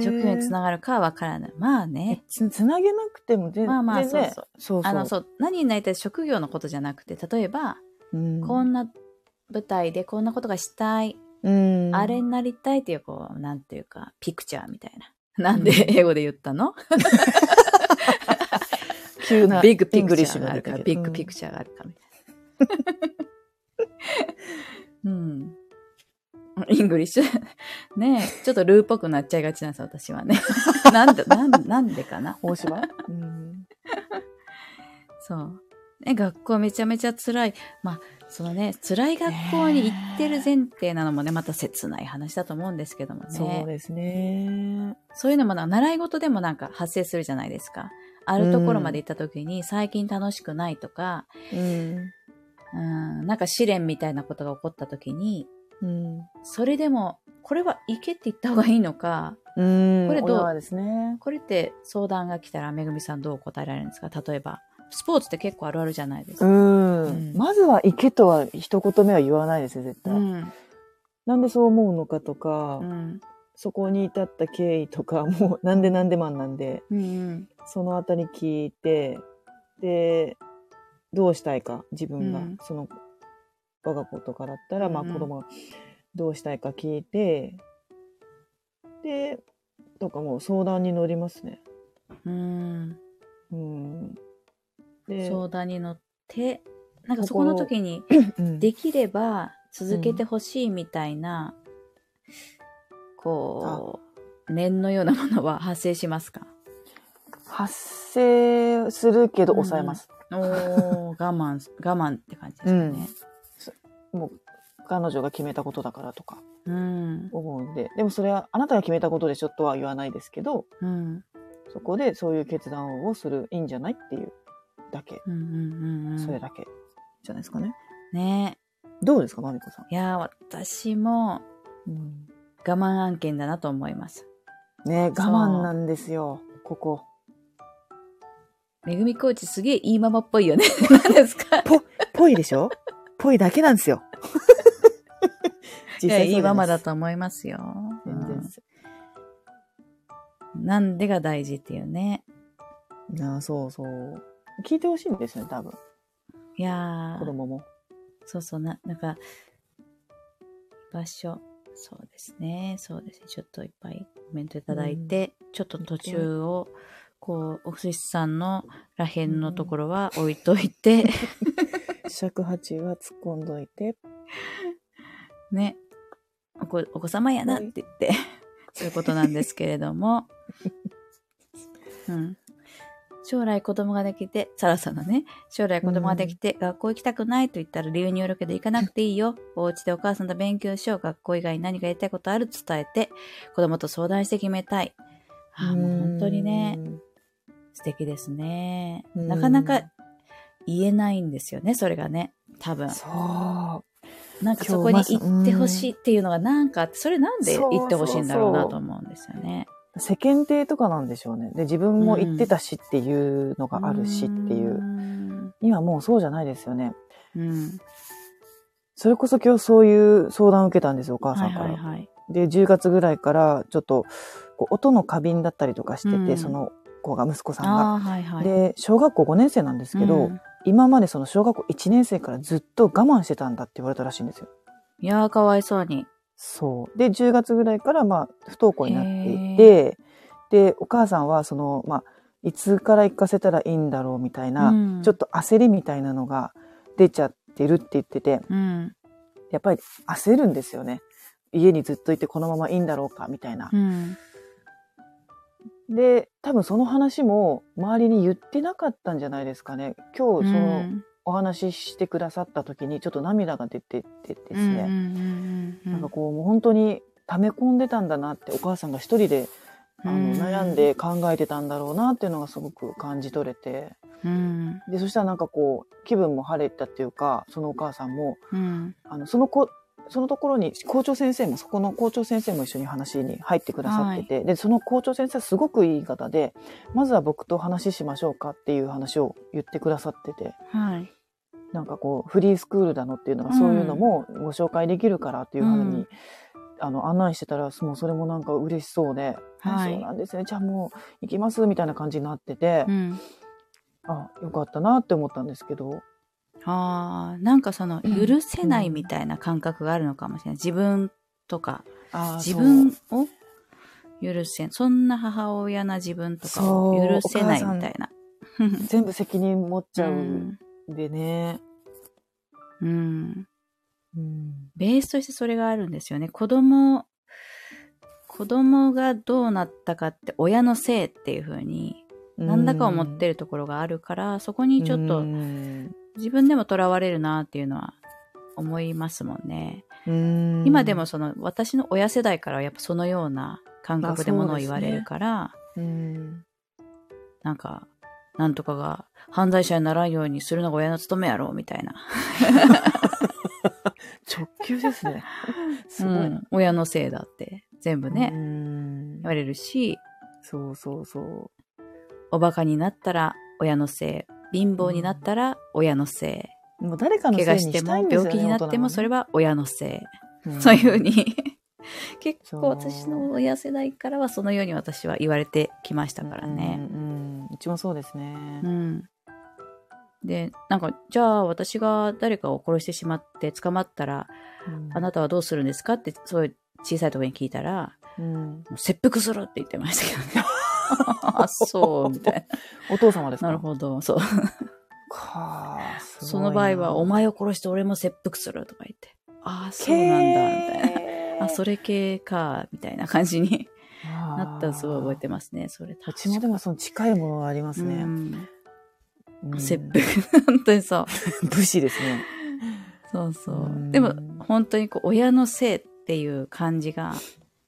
職業につながるかはわからない。まあね。つつなげなくても全然、まあまあ、そうねそう。そう。あの、そう、何になりたい職業のことじゃなくて、例えば、うん、こんな舞台でこんなことがしたい、うん、あれになりたいっていう、こう、なんていうか、 pictureみたいな。なんで英語で言ったの？急な big pictureがあるか、 big pictureがあるかみたいな。うん。 English？ねえ、ちょっとルーっぽくなっちゃいがちなんです、私はね。なんで、なんなんでかな？大柴うん。そう。ね、学校めちゃめちゃ辛い。まあ、そのね、辛い学校に行ってる前提なのもね、また切ない話だと思うんですけどもね。そうですね。そういうのもな習い事でもなんか発生するじゃないですか。あるところまで行った時に最近楽しくないとか、うん。うん、なんか試練みたいなことが起こった時に、うん。それでも、これは行けって言った方がいいのか、うん。これどうですね。これって相談が来たらめぐみさんどう答えられるんですか？例えば、スポーツって結構あるあるじゃないですか。うん。うんまずは行けとは一言目は言わないですよ、絶対。うん。なんでそう思うのかとか、うん。そこに至った経緯とか、もうなんでなんでマンなんで、うん。そのあたり聞いて、で、どうしたいか、自分が、うんその、我が子とかだったら、まあうんうん子供がどうしたいか聞いて、で、とかもう相談に乗りますね。うん。うん。で、相談に乗って、なんかそこの時に、うんできれば続けてほしいみたいな、こう、念のようなものは発生しますか？発生するけど抑えます。おー、我慢、我慢って感じですかね。もう、彼女が決めたことだからとかうん。思うんで。でもそれは、あなたが決めたことでしょとは言わないですけど、うん。そこでそういう決断をする、いいんじゃないっていうだけ。うん。うん。うん。うん。それだけ。じゃないですかね。ねどうですか、まみこさん？いやー、私もうん、我慢案件だなと思います。ね我慢なんですよ、ここ。めぐみコーチすげえいいママっぽいよね。何ですか？ぽいでしょ？ぽいだけなんですよ。いや、いいママだと。と思いますよ。全然。うんなんでが大事っていうね。ああそうそう。聞いてほしいんですね、多分。いやー、子供も。そうそうな、なんか、場所、そうですね、そうですね。ちょっといっぱいコメントいただいて、ちょっと途中を、こう、お寿司さんのらへんのところは置いといて、尺八は突っ込んどいて。ね、お子お子様やなって言って、そういうことなんですけれども、うん。将来子供ができて、サラさんのね、将来子供ができて、学校行きたくないと言ったら理由によるけど行かなくていいよ。お家でお母さんと勉強しよう。学校以外に何かやりたいことあると伝えて、子供と相談して決めたい。ああ、もう本当にね、素敵ですね。うんなかなか言えないんですよね、それがね。多分。そなんかそこに行ってほしいっていうのがなんかあって、それなんで行ってほしいんだろうなと思うんですよね。う。世間体とかなんでしょうね。で、自分も言ってたしっていうのがあるしっていう。ん。今もうそうじゃないですよね。うん。それこそ今日そういう相談を受けたんですよ、お母はいさんから。はいはい。で、10月ぐらいからちょっと音の過敏だったりとかしてて、うんその子が、息子さんが。はいはい。で、小学校5年生なんですけど、うん今までその小学校1年生からずっと我慢してたんだって言われたらしいんですよ。いやー、かわいそうに。そう。で、10月ぐらいから、まあ、不登校になっていて、で、お母さんは、その、まあ、いつから行かせたらいいんだろうみたいな、うんちょっと焦りみたいなのが出ちゃってるって言ってて、うん。やっぱり焦るんですよね。家にずっといてこのままいいんだろうかみたいなう。ん。で、多分その話も周りに言ってなかったんじゃないですかね。今日そのお話ししてくださった時にちょっと涙が出ててですね。なんかこう、もう本当に溜め込んでたんだなって、お母さんが一人で、あの、うん悩んで考えてたんだろうなっていうのがすごく感じ取れて、うん。で、そしたらなんかこう、気分も晴れたっていうか、そのお母さんも、うん。あの、その子、そのところに校長先生も、そこの校長先生も一緒に話に入ってくださってて、で、その校長先生はすごくいい方で、まずは僕と話しましょうかっていう話を言ってくださってて、はい。なんかこう、フリースクールだのっていうのが、そういうのもご紹介できるからっていうふうに、うんあの、案内してたら、もうそれもなんか嬉しそうで、はいあそうなんですね。じゃあもう行きますみたいな感じになってて、うん。あ、よかったなって思ったんですけど。ああ、なんかその、うん許せないみたいな感覚があるのかもしれない。自分とか、あ自分を許せん。そんな母親な自分とかを許せないみたいな。全部責任持っちゃううんでね。うん。うん。ベースとしてそれがあるんですよね。子供、子供がどうなったかって親のせいっていう風に、なんだか思ってるところがあるから、そこにちょっとうん自分でも囚われるなっていうのは思いますもんね。うん今でもその私の親世代からはやっぱそのような感覚でものを言われるから、うんなんか、なんとかが犯罪者にならんようにするのが親の務めやろ、みたいな。直球ですね。すごいな。うん親のせいだって全部ね、うん言われるし、そうそうそう。おバカになったら親のせい、貧乏になったら親のせもう誰かい、のせいに怪我しても病気になってもそれは、は親のせい。んそういうふうに。結構私の親世代からはそのように私は言われてきましたからね。うんうんうちもそうですね。うん。で、なんか、じゃあ私が誰かを殺してしまって捕まったら、うんあなたはどうするんですかって、そういう小さいところに聞いたら、うん切腹するって言ってましたけどね。あ、そう、みたいお父様ですか？な。なるほど、そう。かあその場合は、お前を殺して俺も切腹するとか言って。ああ、そうなんだ、みたいな。なあ、それ系か、みたいな感じになったのすごい覚えてまますね。それうちもでもその近いものがありますね。うんうん切腹。本当にそう。武士ですね。そうそうう。んでも、本当にこう、親のせいっていう感じが、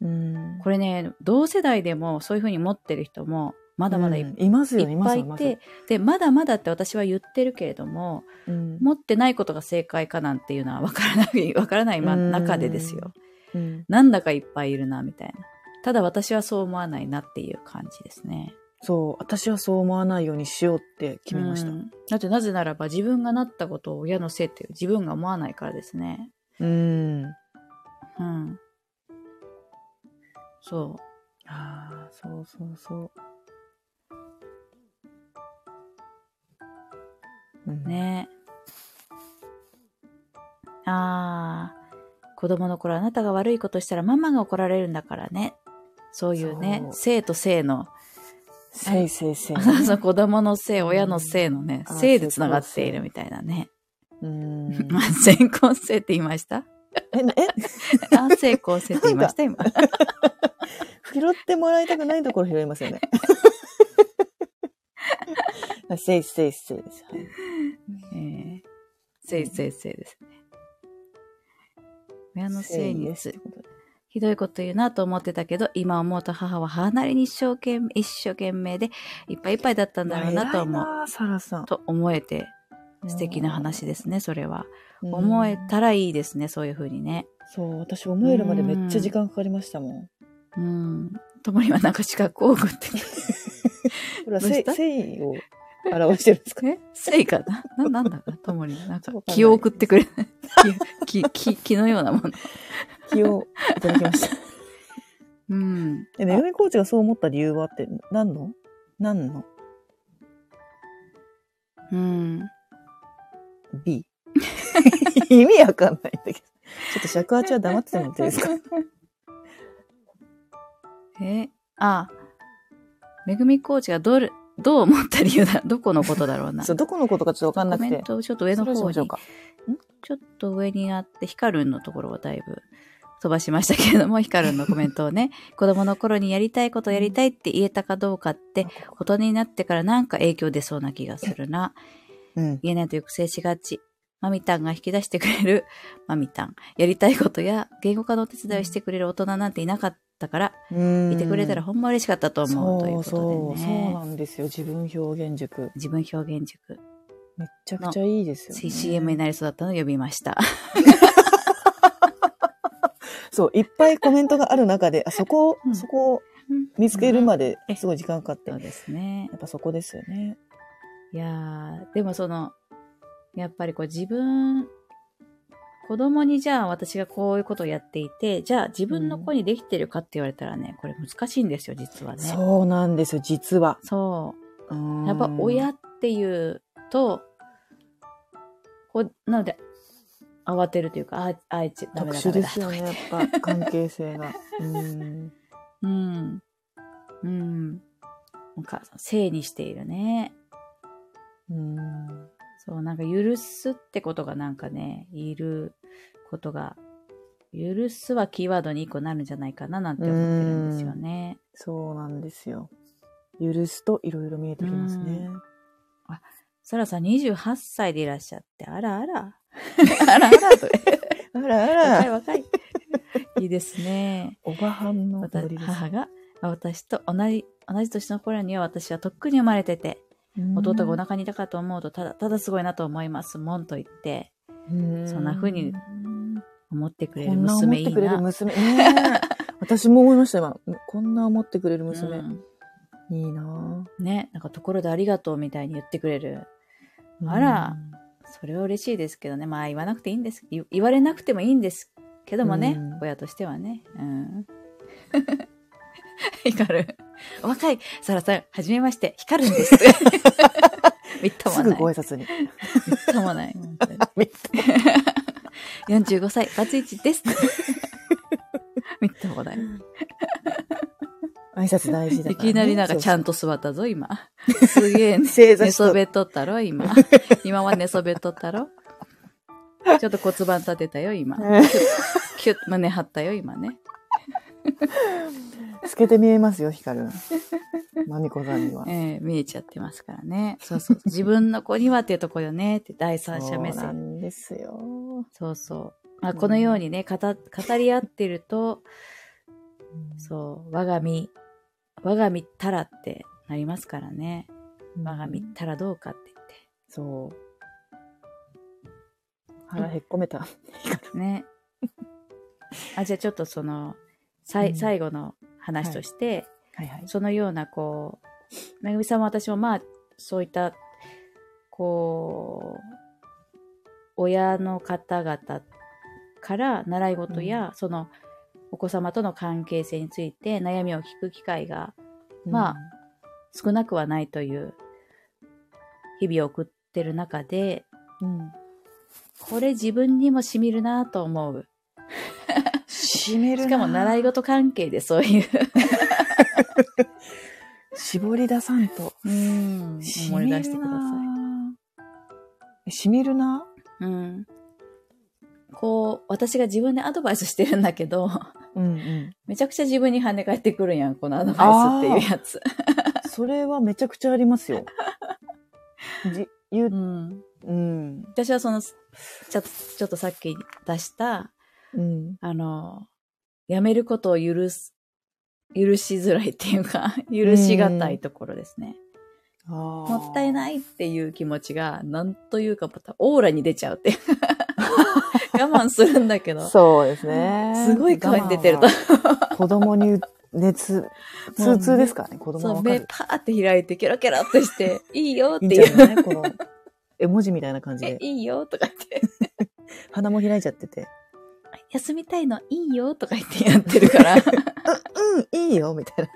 うんこれね、同世代でもそういうふうに持ってる人も、まだまだい,、うんいますよね、いっぱいいて、で、まだまだって私は言ってるけれども、うん持ってないことが正解かなんていうのはわからない、わからないまうん中でですよ。うんなんだかいっぱいいるな、みたいな。ただ私はそう思わないなっていう感じですね。そう、私はそう思わないようにしようって決めました。うんだってなぜならば自分がなったことを親のせいっていう自分が思わないからですね。うん。うん。そああ、そうそうそう。うんう。ね。ああ、子供の頃あなたが悪いことしたらママが怒られるんだからね。そういうねそ、う性と性の、せいせいせい。そう子供の性、親の性のね、性で繋がっているみたいなね。うん。まあ、先行性って言いました？え、なえ、あ、成功性って言いました今。拾ってもらいたくないところ拾いますよね。せいせいせいです。はいえー、せいせいせいですね。親のせいにですひどいこと言うなと思ってたけど、今思うと母は母なりに一生懸命、一生懸命でいっぱいいっぱいだったんだろうなと思う。サラさん。と思えて素敵な話ですね、それは。うん思えたらいいですね、そういうふうにね。そう、私思えるまでめっちゃ時間かかりましたもん。うん。ともにはなんか資格を送ってきて。これはどうした？せいを表してるんですか？え？せいかな？な、なんだか、ともにはなんか気を送ってくれ ない。気、気、気気のようなもの。気をいただきました。うん。え、めぐみコーチがそう思った理由はって何の？何の？うん。?B。意味わかんないんだけど。ちょっと尺八は黙っててもらっていいですか？え、あ、めぐみコーチがどれ、どう思った理由だ、どこのことだろうな？そう、どこのことかちょっとわかんなくてコメン。トをちょっと上の方に、ましょうか。ちょっと上にあって、ヒカルンのところをだいぶ飛ばしましたけれども、ヒカルンのコメントをね、子供の頃にやりたいことやりたいって言えたかどうかって、大人になってからなんか影響出そうな気がするな。うん。言えないと抑制しがち。マミタンが引き出してくれる マミタン。やりたいことや言語化のお手伝いをしてくれる大人なんていなかったから、うんいてくれたらほんま嬉しかったと思うということでそう、そうね。なんですよ。自分表現塾。自分表現塾。めっちゃくちゃいいですよ、ね。CM になりそうだったのを呼びました。そう、いっぱいコメントがある中で、あそこを、うんそこを見つけるまですごい時間かかって、やそうですね。っぱそこですよね。いやー、でもその、やっぱりこう自分、子供にじゃあ私がこういうことをやっていて、じゃあ自分の子にできてるかって言われたらね、これ難しいんですよ、実はね。そうなんですよ、実は。そう。うんやっぱ親っていうと、こう、なので、慌てるというか、あ、あいつ、ダメ特だ、ダメだ。殊ですよね、やっぱ関係性が。うん。うん。うん。お母さん、性にしているね。うん。そう、なんか許すってことがなんかね、いることが、許すはキーワードに一個なるんじゃないかななんて思ってるんですよね。そうなんですよ。許すといろいろ見えてきますね。サラさん28歳でいらっしゃって、あらあら。あらあらと。あらあ若いら、若い。いいですね。おばはんの私ノリです。母が、あ私と同じ、同じ年の頃には私はとっくに生まれてて、弟がお腹にいたかと思うと、ただただすごいなと思いますもんと言って、うんそんな風に思ってくれるこんな思っ娘いいてくれるな。娘。私も思いました、今。こんな思ってくれる娘。うんいいなね、なんかところでありがとうみたいに言ってくれる。ぁあらそれは嬉しいですけどね。まあ言わなくていいんです。言言われなくてもいいんですけどもね。うん親としてはね。うん。光る。お若い、サラさん、はじめまして、光るんです。みっともすぐない。ご挨拶に。みっともない。みっと45歳、バツイチです。みっともない。挨拶大事だね。きなりなんかちゃんんと座ったぞ、今。すげえ、ね、寝そべっとったろ、今。今は寝そべっとったろ。ちょっと骨盤立てたよ、今。ねキュッ、胸張ったよ、今ね。透けて見えますよ、ヒカル。マミコさんには。ええ見えちゃってますからね。そうそう。自分の子にはっていうとこよね、って第三者目そうな線。んですよ。そうそう。まあ、このようにね、語、語り合ってると、うそう、我が身、我が身たらってなりますからね。ん我が身たらどうかって言って。そう。腹へっこめた。ね。あ、じゃあちょっとその、さいうん最後の話として、はいはい。そのようなこう、めぐみさんも私もまあ、そういった、こう、親の方々から習い事や、その、お子様との関係性について悩みを聞く機会がまあ少なくはないという日々を送ってる中で、うん。これ自分にも染みるなと思う。しめるなしかも習い事関係でそういう、絞り出さんと。うん、思い出してください。しみるな？い。うん。こう、私が自分でアドバイスしてるんだけど、うんうん。めちゃくちゃ自分に跳ね返ってくるやん、このアドバイスっていうやつ。それはめちゃくちゃありますよ。じ、言うう、ん。うん。私はその、ちょっと、ちょっとさっき出した、うん。あの、やめることを許す、許しづらいっていうか、許しがたいところですね。ももったいないっていう気持ちが、なんというか、またオーラに出ちゃうっていう。我慢するんだけど、そうですね。すごい顔に出てると子供に熱、通通ですからね、子供そう。目パーって開いて、ケロケロってして、いいよっていいんいう。じゃない？この、絵文字みたいな感じえで、。いいよとか言って。鼻も開いちゃってて、休みたいのいいよとか言ってやってるから。うん、いいよ、みたいな。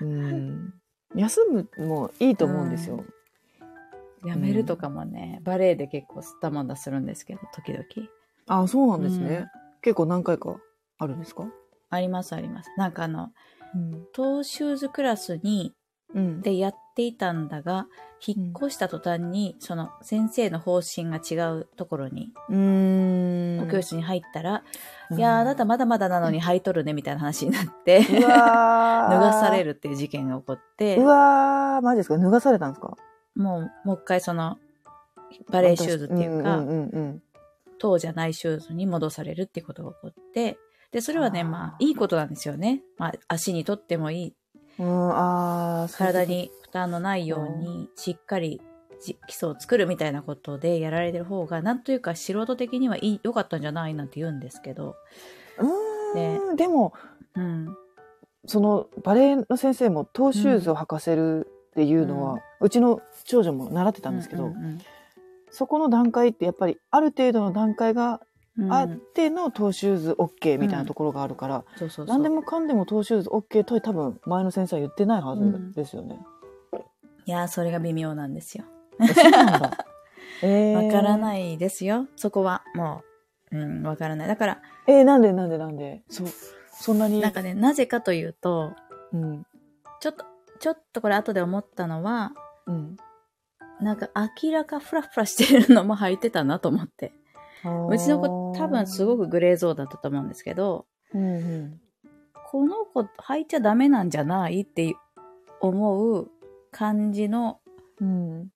うん。休むもいいと思うんですよ。やめるとかもね、バレエで結構吸ったもんだするんですけど、時々。あ、そうなんですね。うん結構何回かあるんですか？ありますあります。なんかあの、うん。トーシューズクラスに、うん。でやっていたんだが、引っ越した途端に、その先生の方針が違うところに、うーん。お教室に入ったら、うん。いやー、あなたまだまだなのに履いとるね、みたいな話になって、脱がされるっていう事件が起こって。う、わー、マジですか？脱がされたんですか？もう、もう一回その、バレーシューズっていうか、んうんうん当じゃないシューズに戻されるっていうことが起こって、で、それはね、まあ、いいことなんですよね。まあ、足にとってもいい。うん。うん、あ体に負担のないように、しっかりじ基礎を作るみたいなことでやられてる方が、なんというか素人的には良かったんじゃないなんて言うんですけど、うーん、でも、うん。そのバレエの先生もトーシューズを履かせるっていうのは、うちの長女も習ってたんですけど、うんうんそこの段階ってやっぱりある程度の段階がうん。あってのトーシューズ OK みたいなところがあるから、そうそうそう。何でもかんでもトーシューズ OK とは多分前の先生は言ってないはずですよね。いやー、それが微妙なんですよ。わからないいですよ。そこは。もう、うん、わからない。だから、えー、なんでなんでなんで？そ、そんなに。なんかね、なぜかというと、うん。ちょっと、ちょっとこれ後で思ったのは、うん。なんか明らかフラフラしてるのも履いてたなと思って。うちの子多分すごく。くグレーゾーンだったと思うんですけど、うんうん。この子履いちゃダメなんじゃないって思う感じの、うん。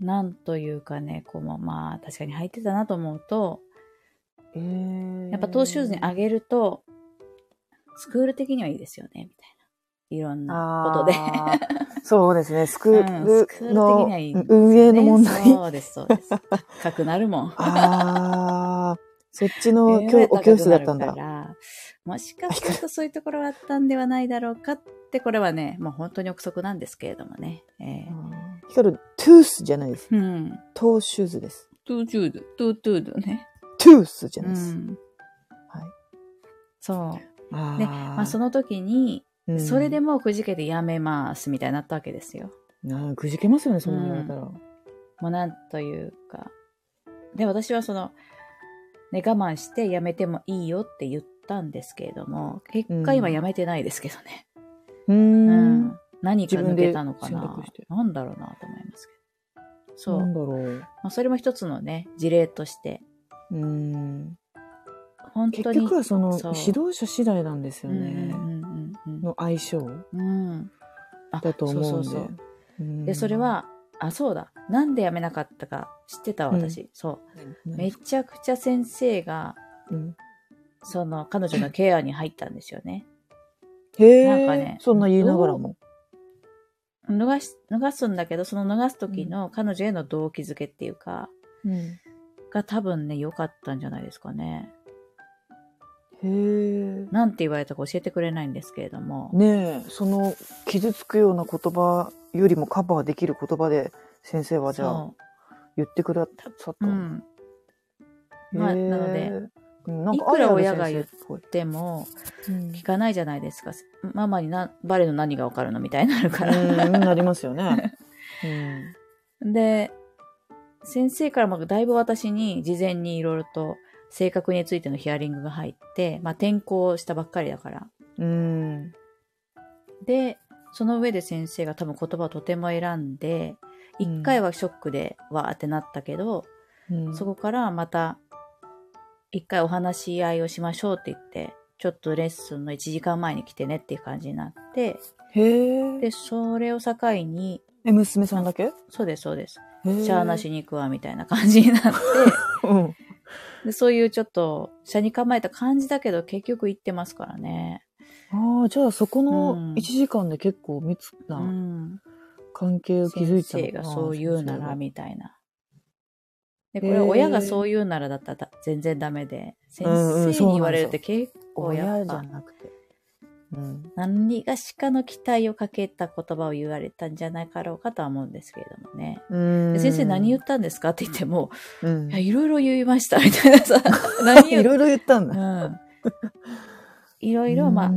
なんというかね、こうもまあ確かに履いてたなと思うと、えー、やっぱトーシューズにあげると、スクール的にはいいですよね、みたいな。いろんなことで。そうですね。スクうんールの運営の問題。そうです、そうです。高くなるもん。ああ、そっちの 教お教室だったんだ。もしかするとそういうところはあったんではないだろうかって、これはね、もう本当に憶測なんですけれどもね。えヒカル、トゥースじゃないです。ーうん。トーシューズです。トゥートゥード、トゥートゥードね。トゥースじゃうないです。ん。はい。そう。あで、まあその時に、のそれでもうくじけてやめますみたいになったわけですよ。なあくじけますよね、そんな言われたら。もうなんというか。で、私はその、ね、我慢してやめてもいいよって言ったんですけれども、結果今やめてないですけどね。うんん。何か抜けたのかななんだろうなと思いますけど。そう。なんまだろう。あ、それも一つのね、事例として、うーん。結本当に。局はそのそう指導者次第なんですようんね。の相性うんだと思うんで。そうそうそう。うんで、それ、は、あ、そうだ。なんで辞めなかったか知ってた私。そう。うんめちゃくちゃ先生が、うんその、彼女のケアに入ったんですよね。へえ。なんかねそんな言いながらも。脱がし、脱がすんだけど、その脱がす時の彼女への動機づけっていうか、うんが多分ね、良かったんじゃないですかね。へえ。なんて言われたか教えてくれないんですけれども。ねえ、その傷つくような言葉よりもカバーできる言葉で先生はじゃあそ言ってくださった。う。うん。まあなので、いくら親が言っ先生ぽいでも、うん聞かないじゃないですか。ママにな、バレの何がわかるのみたいになるから。うん、なりますよね。うんで、先生からもだいぶ私に事前にいろいろと性格についてのヒアリングが入って、まあ転校したばっかりだから。うん。で、その上で先生が多分言葉をとても選んで、うん一回はショックでわーってなったけど、うんそこからまた一回お話し合いをしましょうって言って、ちょっとレッスンの1時間前に来てねっていう感じになって、へえ。で、それを境に、え、娘さんだけ？そうです、そうです。へえシャーなしに行くわ、みたいな感じになって、うん。でそういうちょっと、車に構えた感じだけど、結局行ってますからね。ああ、じゃあそこうんの1時間で結構密う。なん関係を築いたのかな先生がそう言うなら、みたいな。で、これ親がそう言うならだったら全然ダメで、先うんうん生に言われるって結構や親じゃっぱ、なくて。うん。何がしかの期待をかけた言葉を言われたんじゃないかろうかとは思うんですけれどもね。先生何言ったんですかって言っても、うんいや、いろいろ言いました、みたいなさ。何いろいろ言ったんだ。うん。いろいろ、まあ、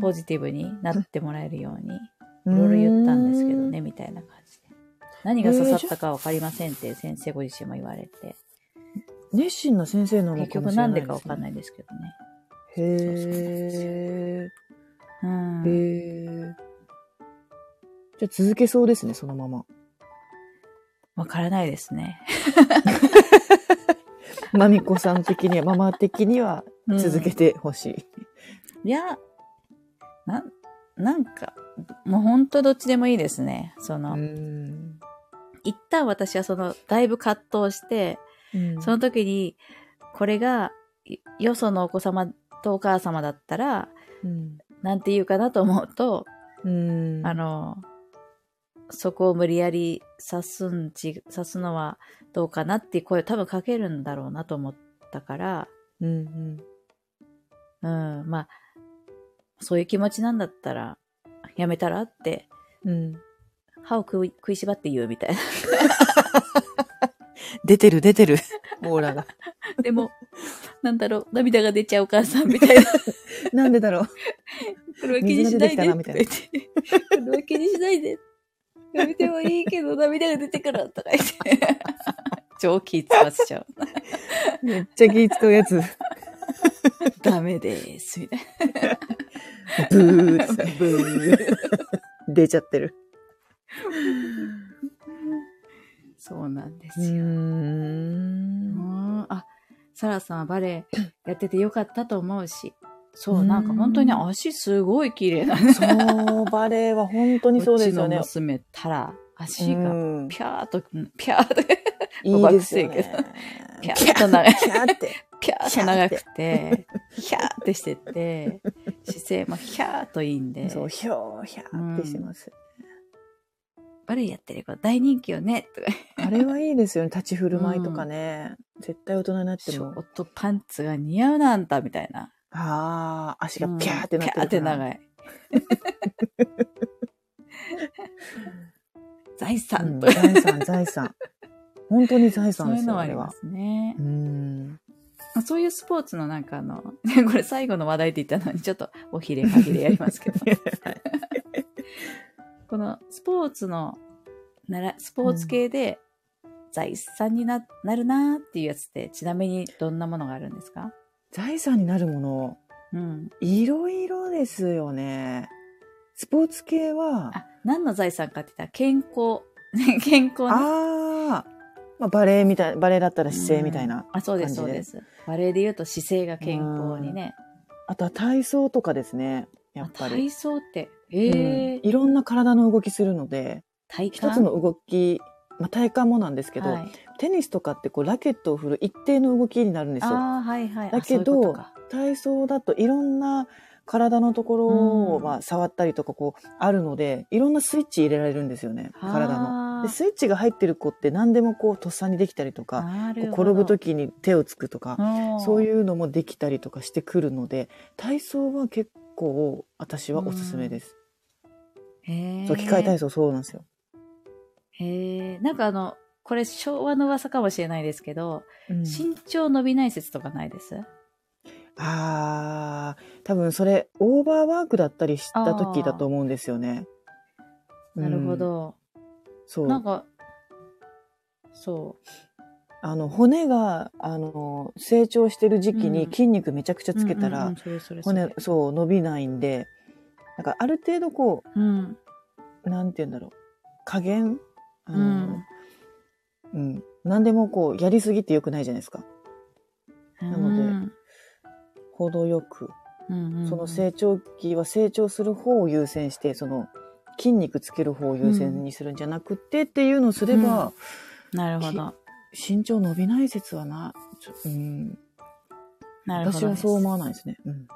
ポあ、ジティブになってもらえるように、いろいろ言ったんですけどね、みたいな感。何が刺さったかわかりませんって先生ご自身も言われて、熱心な先生なの結かもしれな局ないんでかわかんないですけどね。へうん。え。へえ。じゃあ続けそうですね、そのまま。わからないですね。まみこさん的には、ママ的には続けてほしい。いや、なん、なんか、もう本当どっちでもいいですね。その、ん。一旦私はその、だいぶ葛藤して、うん。その時に、これが、いよそのお子様とお母様だったら、うん。なんて言うかなと思うと、うん。あの、そこを無理やり刺すんち、刺すのはどうかなっていう声を多分かけるんだろうなと思ったから、うんうん、まあ、そういう気持ちなんだったら、やめたらって、うんうん歯を食い食いしばって言う？みたいな。出てる出てる。オーラが。でも、なんだろう、涙が出ちゃうお母さんみたいな。なんでだろう。これは気にしないで。なみたいこれは気にしないで。やめてもいいけど、涙が出てからとか言って。超気使わせちゃう。めっちゃ気使うやつ。ダメです。みたいブーブー。出ちゃってる。な。そうなんですうよ。んうんあ、サラさんはバレエ やっててよかったと思うし。そう、なんか本当に足すごい綺麗なね。そう、バレエは本当にそうですよねうちの。娘たら、足がうんピャーっと、ピャーっと、いいですよバクね。ピャーっと長い。ピャーって。ピャーっと長くて、ヒャーってしてて、姿勢もヒャーっといいんで、そう、ひょー、ひゃーってしてます。バレエやってる子大人気よね、とか。あれはいいですよね。立ち振る舞いとかね。絶対大人になってもショー。トパンツが似合うなんだ、みたいな。ああ、足がピャーってなってピャーって。長い。財うん財産、財産。本当に財そういう産ですよ、あれはのはありま。すねう。ん。そういうスポーツのなんかあの、これ最後の話題って言ったのにちょっとおひれはぎれやりますけど。このスポーツのなら、スポーツ系で財産にななるなーっていうやつって、ちなみにどんなものがあるんですか？財産になるもの、うん。いろいろですよね。スポーツ系は、あ、何の財産かって言ったら健康。健康ね。ああ、まあ、バレエみたい、バレエだったら姿勢みたいな。うんあ、そうです、感じでそうです。バレエで言うと姿勢が健康にね。あとは体操とかですね。やっぱり。体操って、ええうんいろんな体の動きするので、一つの動き、まあ、体幹もなんですけど、はい、テニスとかってこうラケットを振る一定の動きになるんですよ。はいはい。あだけどそういう体操だといろんな体のところを、うん。まあ、触ったりとかこうあるのでいろんなスイッチ入れられるんですよね体の。でスイッチが入ってる子って何でもこうとっさにできたりとか転ぶ時に手をつくとかそうういうのもできたりとかしてくるので体操は結構私はおすすめです。ん。へえ。そう機械体操そうなんですよ。へえ。なんかあの、これ昭和の噂かもしれないですけど、うん身長伸びない説とかないです？ああ、多分それオーバーワークだったりした時だと思うんですよね。なるほうん。ど。そう。なんか、そあの骨があの成長してる時期にうん筋肉めちゃくちゃう。つけたら骨そう伸びないんで、なんかある程度こうん。うなんて言うんだろう加減？あうの、ん。うん、何でもこうやりすぎてよくないじゃないですか。なのでうん程よくうんうんうんその成長期は成長する方を優先してその筋肉つける方を優先にするんじゃなくてっていうのをすれば、なるほど。身長伸びない説はな、うん、なるほど。私はそう思わないですね。うん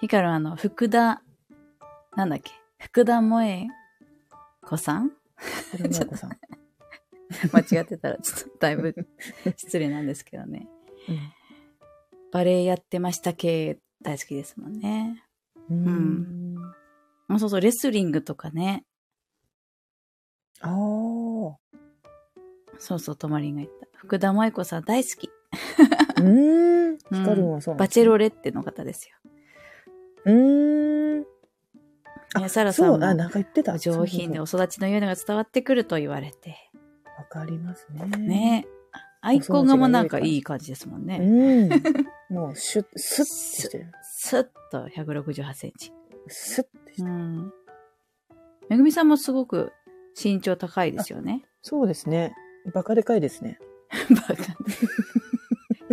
ヒカルあの、福田、なんだっけ？福田萌子さん？それも子さん。間違ってたらちょっとだいぶ失礼なんですけどね。バレエやってました系大好きですもんね。うん。んあそうそう、レスリングとかね。ああ。そうそう、とまりんが言った。福田萌子さん大好き。うーん。ヒカルンはそうなんバチェロレッテの方ですよ。うーん。サラさんもなんか言ってた。お上品でお育ちの良いのが伝わってくると言われて。わかりますね。。ねアイコンがもうなんかいい感じですもんうね。ん。もう、シュッ、スッてしてる。スッと168センチ。スッてしてる。うん。めぐみさんもすごく身長高いですよね。そうですね。バカでかいですね。バカ。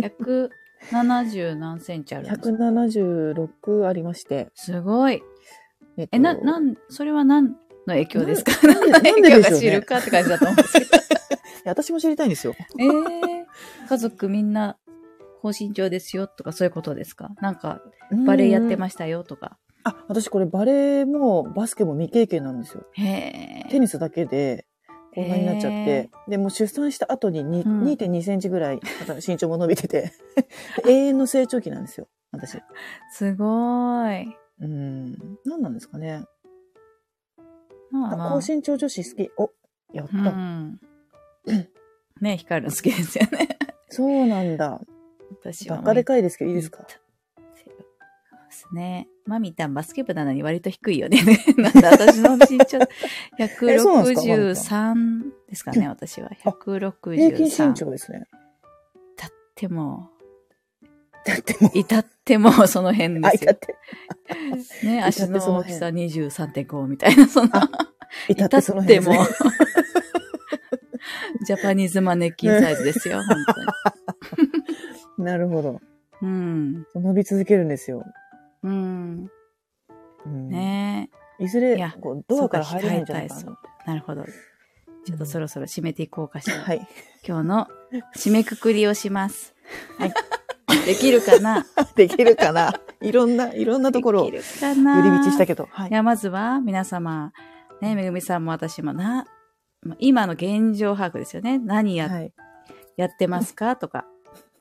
170何センチあるんですか？176ありまして。すごい。えっとえ、な、なん、それは何の影響ですか？なんで 何の影響が知るかって感じだと思うんですけど。私も知りたいんですよ。えー、家族みんな高身長ですよとかそういうことですか？なんか、バレエやってまししたよとか。た。あ、私これバレエもバスケも未経験なんですよ。へテニスだけで、こんなになっちゃっへて。で、もう出産した後ににうん2.2センチぐらい、身長も伸びてて、永遠の成長期なんですよ。私。すごーい。うん。何なんですかね。あまあまあ。高身長女子好き。お、やった。うん。ね光るの好きですよね。そうなんだ。私は。バカでかいですけどいいですか？ですね。マミタンバスケ部なのに割と低いよね。なんで私の身長 えそうなんですか163ですかね、私は。あ平均身163。長ですね。だっても、だってもう、至ってもその辺あ、ですよいたっ。て、ね、至って足の大きさ23.5みたいな、その、いたってその辺ですね。ジャパニーズマネキンサイズですよ、本当に。なるほど。うん。伸び続けるんですよ。うん。うんねいずれこうドアから入れないんじゃないかな。なるほど。ちょっとそろそろ締めていこうかしら。はい。今日の締めくくりをします。はい。できるかな？できるかな？いろんな、いろんなところを寄り道したけど。はいい。や、まずは皆様、ね、めぐみさんも私もな、今の現状把握ですよね。何や,、はい。やってますか？とか、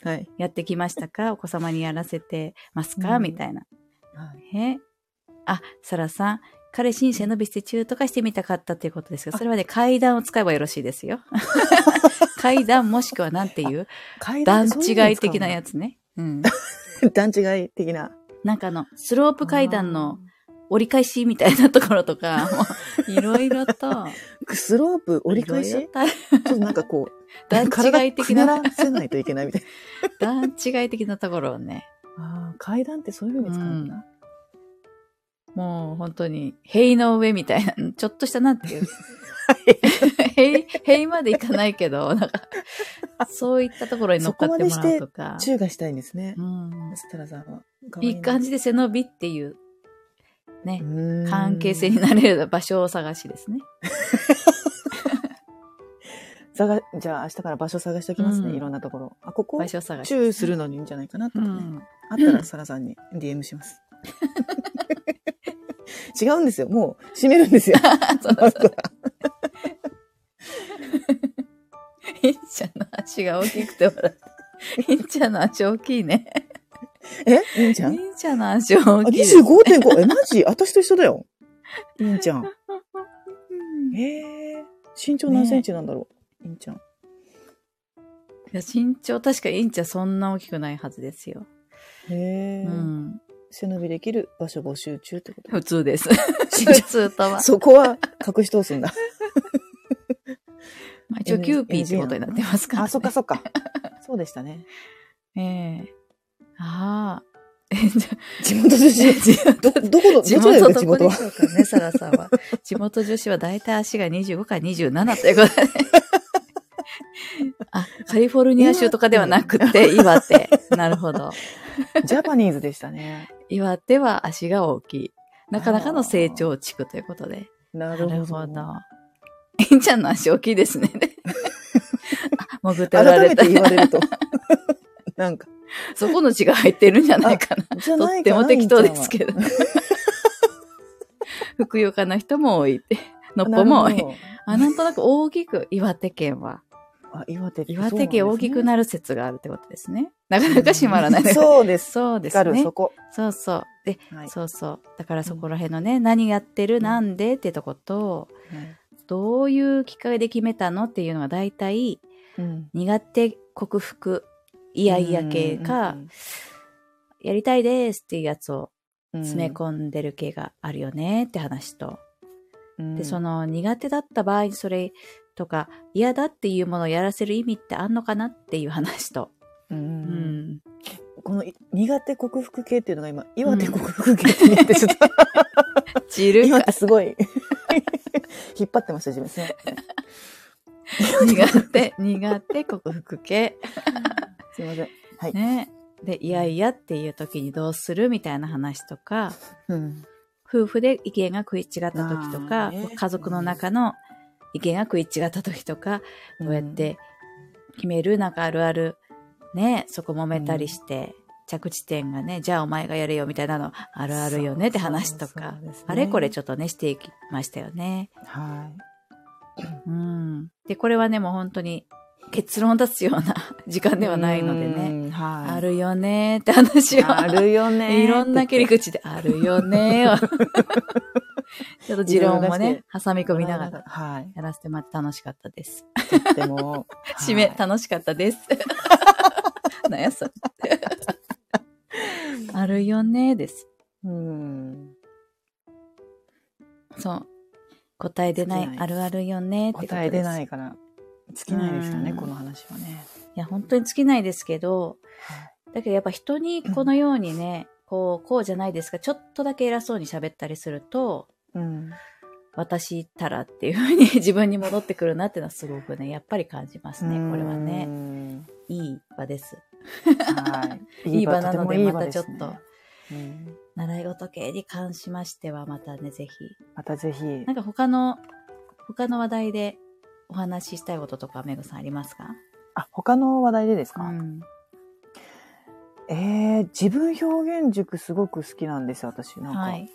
はい。やってきましたか？お子様にやらせてますか、うんみたいな。はいえあ、サラさん、彼氏に背伸びして中とかしてみたかったっていうことですが、それはね、階段を使えばよろしいですよ。階段もしくはなんていう段違い的なやつ。つね。うん。段違い的な。なんかあの、スロープ階段の折り返しみたいなところとか、いろいろと。スロープ折り返し？ちょっとなんかこう、段違い的ならせないといけないみたい段違い的なところをね、な。ああ、階段ってそういう風に使うんだな。もう本当に、塀の上みたいな、ちょっとしたなんていう？塀、塀までいかないけど、なんか、そういったところに乗っかってもらうとか。チューがしたいんですねう。ん、ステラさんは。いい感じ。じで背伸びっていう、ね、関係性になれる場所を探しですね。探じゃあ明日から場所探しておきますね、うんいろんなところ。あ、ここ場、所探し。チューするのにいいんじゃないかなとかね。うん。あったらサラさんに DM します。違うんですよ。もう閉めるんですよ。そうそうひんちゃんの足が大きくて笑った。ひんちゃんの足大きいね。え？いいんちゃんひんちゃんの足大あ、きいです。25.5。え、マジ？私と一緒だよ。いいんちゃん。えー、身長何センチなんだろう？いいんちゃん。いや身長確かインチはそんな大きくないはずですよ。へー。うん。背伸びできる場所募集中ってこと？普通です。身普長通とは。そこは隠し通すんだ。まあ、一応キューピーってことになってますから、ね。あ、そっかそっか。そうでしたね。ええあ あ。地元女子。ど、どこの、ど地元どこで地元は？しょうかね、サラさんは。地元女子は大体足が25から27ということで。あ、カリフォルニア州とかではなくて、岩手。なるほど。ジャパニーズでしたね。岩手は足が大きい。なかなかの成長地区ということで。ななるほど。るほど。いんちゃんの足大きいですね。あ潜っておられた改めて。言われると。なんか。そこの血が入ってるんじゃないかな。かなっても適当ですけど。ふくよかな人も多いって。のっぽも多いあ、なんとなく大きく、岩手県は。あ、岩手岩手県大きくるなる説があるってことですね。なかなか閉まらない。そうです。そうですねそ。こ。そうそう。で、はい。そうそう。だからそこら辺のね、何やってる、んなんでってとこと、はいどういうきっかけで決めたのっていうのが大体、うん。苦手克服、いやいや系か、やりたいですっていうやつをうん、詰め込んでる系があるよねって話と、うんで、そ、の苦手だった場合にそれとか嫌だっていうものをやらせる意味ってあんのかなっていう話と、う。うんん。このい苦手克服系っていうのが今、岩手克服系って言ってちょっと、散る今かってすごい、引っ張ってました、自分。苦手、苦手克服系。すいません。はい。ね。で、いやいやっていう時にどうするみたいな話とか、うん。夫婦で意見が食い違った時とか、ね家族の中の意見が食い違った時とか、どうやって決めるなんかあるある、ね、そこ揉めたりして、着地点がね、じゃあお前がやれよみたいなのあるあるよねって話とか、あれこれちょっとね、していきましたよね。はうん。で、これはね、もう本当に結論を出すような 時間い。ではないのでね、ね。はい。あるよねって話を。あるよね。いろんな切り口であるよねを。ちょっと持論もね、挟み込みながらはい。やらせてもらって楽しかったです。とっても。締め、はい楽しかったです。なんやそれ。あるよねです。うん。そう。答え出ないないあるあるよねって。答え出ないいから、尽きないですよね、うんこの話はね。や、本当に尽きないですけど、だけどやっぱ人にこのようにね、こう、こうじゃないですか、ちょっとだけ偉そうに喋ったりすると、うん。私ったらっていうふうに 自分に戻ってくるなっていうのはすごくね、やっぱり感じますね、これはね。ね。いい場です。はい。いい場なのでまたちょっとうん習い事系に関しましてはまたね、ぜひ。またぜひ。なんか他の、他の話題でお話ししたいこととか、メグさんありますか？あ、他の話題でですか、うん。えー、自分表現塾すごく好きなんです、私。なんか、はい。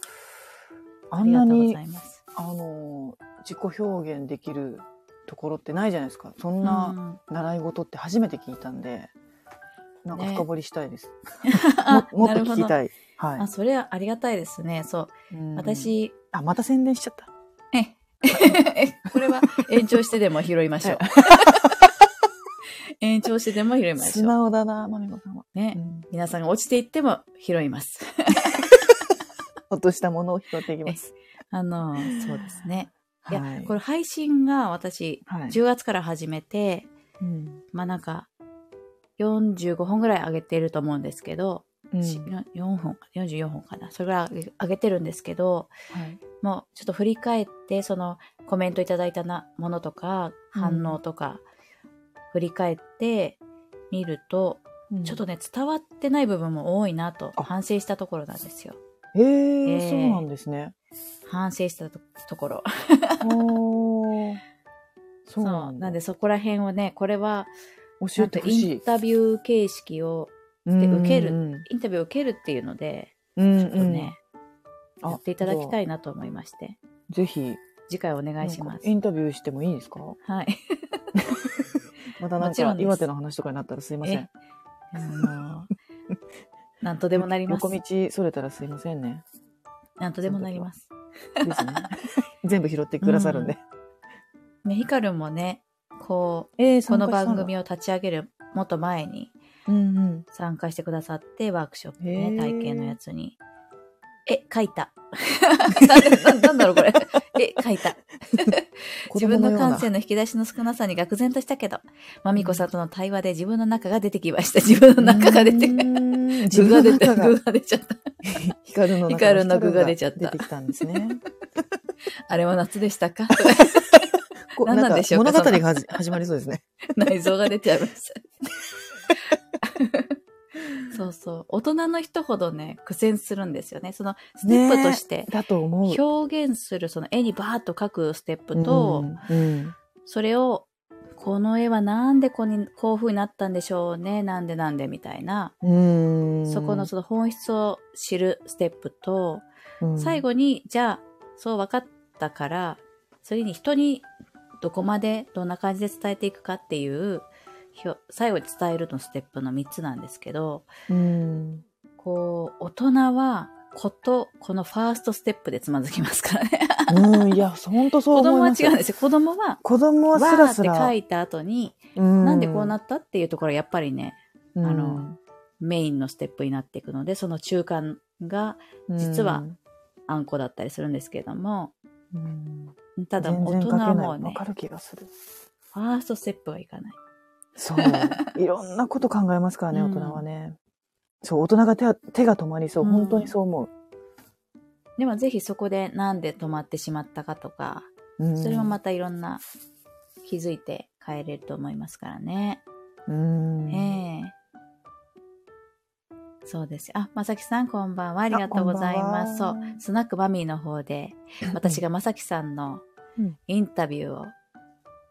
あんなにありがとうござ、います。あの、自己表現できるところってないじゃないですか。そんうなん習い事って初めて聞いたんで、なんかね深掘りしたいです。あも もっと聞きたい。はいあ、。それはありがたいですね。そう。うん、私、あ、また宣伝しちゃった。え、これは延長してでも拾いましょう。延長してでも拾いまし素ょう。直だな、まみこさんは。ね。うん皆さんが落ちていっても拾います。ょっとしたものを拾っていきます。あの、そうですね。いや、はいこれ配信が私、はい10月から始めて、うんまあなんか、45本ぐらい上げてると思うんですけど、うんし4本、44本かな。それぐらい上げてるんですけど、はいもうちょっと振り返って、そのコメントいただいたなものとか、うん反応とか、振り返ってみると、うんちょっとね、伝わってない部分も多いなとあ反省したところなんですよ。へええーそうなんですね。反省したとところ。そうなんだ。なんでそこら辺をね、これは、教えてほしい。インタビュー形式を、で受けるうんインタビューを受けるっていうので、うんちょっとね、うんやっていただきたい。いなと思いまして、ぜひ、次回お願いします。インタビューしてもいいですか？はい。またなんか岩手の話とかになったらすいません。あの、なんとでもなります横。道それたらすいませんね。なんとでもなります。ですね。全部拾ってくださるんで。ね、ヒカルもね、こえう、この番組を。を立ち上げるもっと前にうんうん。参加してくださって、ワークショップね、体験のやつに。え、書いた。なんだろうこれ。え、書いた。自分の感性の引き出しの少なさに愕然としたけど、まみこさんとの対話で自分の中が出てきました。自分の中が出てき自具が出て、具が出ちゃった。光の中光の具が出ちゃった出てきたんですね。あれは夏でしたか？こ何なんでしょうか？物語が始まりそうですね。内臓が出ちゃいました。そうそう。大人の人ほどね、苦戦するんですよね。そのステップとしてね、だと思う。表現するその絵にバーッと描くステップと、うんうんそれを、この絵はなんでこうにこういう風になったんでしょうね。なんでなんでみたいな。うんそこのその本質を知るステップと、うん最後に、じゃあ、そう分かったから、次に人にどこまでどんな感じで伝えていくかっていう、ひょ最後に伝えるのステップの3つなんですけど、うんこう、大人は、こと、このファーストステップでつまずきますからね。うん、いや、本当そう子供は思います。違うんですよ。子供は、子供はわーってスラスラ。書いた後に、ななんでこうなったっていうところはやっぱりね、ああの、メインのステップになっていくので、その中間が実はあんこだったりするんですけれども、うん、ただ大人もうねないわか、る気がする。ファーストステップはいかない。そう。いろんなこと考えますからね、うん大人はね。そう、大人が手は手が止まりそう。うん本当にそう思でもぜひそこでなんで止まってしまったかとか、う。うんそれもまたいろんな気づいて変えれると思いますからね。うん。ええそうです。あ、まさきさんこんばんは。ありがとうございます。んばんはう、スナックバミーの方で、私がまさきさんのうんインタビューを、うん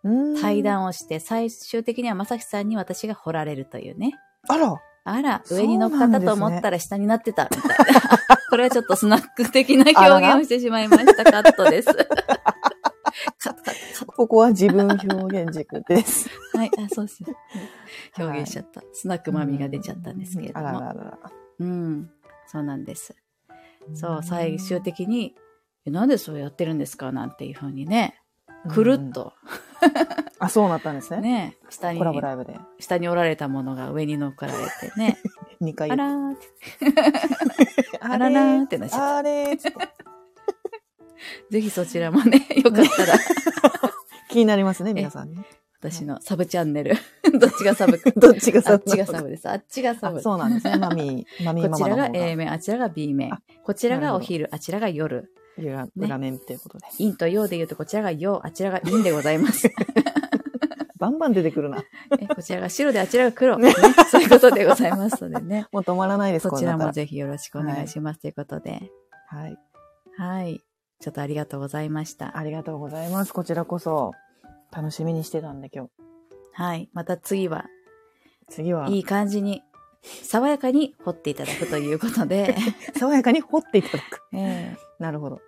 対。談をして、最終的にはまさきさんに私が掘られるというね。あらあら、上に乗っかったと思ったら下になってた、みたいな。これはちょっとスナック的な表現をしてしまいました。カットです。ここは自分表現軸です。ト。はい、あ、そうです。表現しちゃった。スナックマミーが出ちゃったんですけれどあらも。ららら。うん。そうなんです。そう、最終的に、えなんでそうやってるんですか？なんていうふうにね、くるっと、あ、そうなったんですね。ね、下にコ、ラボライブで。下におられたものが上に乗っかられてね、2回あらーって、て。あららーってなっちゃった。あれーってぜひそちらもね、よかったら、気になりますね、皆さんね。私のサブチャンネル。どっちがサブか。どっちがサブ？あっちがサブです。あっちがサブ。あそうなんですね。マミー、マミーこちらが A 面、あちらが B 面あ。こちらがお昼、あちらが夜。裏裏面っていうことで。陰と陽で言うと、こちらが陽、あちらが陰でございます。バンバン出てくるな。えこちらが白で、あちらが黒。ね、そういうことでございますのでね。もう止まらないです、こちらもぜひよろしくお願いしますということで。らはい。はい。ちょっとありがとうございました。ありがとうございます。こちらこそ、楽しみにしてたんで、今日。はい。また次は、次は、いい感じに、爽やかに掘っていただくということで、爽やかに掘っていただく。えなるほど。ー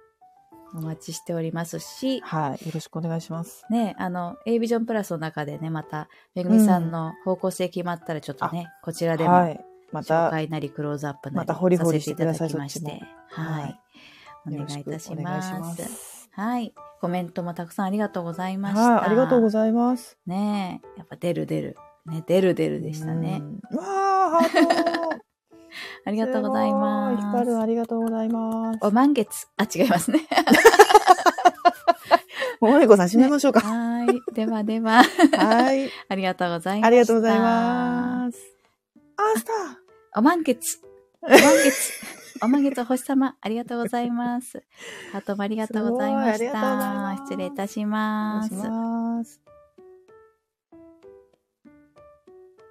お待ちしておりますし、はい。よろしくお願いします。ね、あの、A ビジョンプラスの中でね、また、めぐみさんの方向性決まったらちょっとね、こちらでも、はい。ま紹た、介なりクローズアップなりまた掘り掘りさせていただきまししてはい。はいお願いいたします。はい。コメントもたくさんありがとうございました。はい。ありがとうございます。ねえ、やっぱ出る出る。ね、出る出るでしたね。うん。わー、ハート ありがとうございますす。光るありがとうございます。お満月。あ、違いますね。ももみこさん締めましょうか。はい。ではでは、はい。ありがとうございました。ありがとうございます。あ、スターお満月。お満月。お満月お星様、ありがとうございます。ハートもありがとうございました失礼いたし。ます。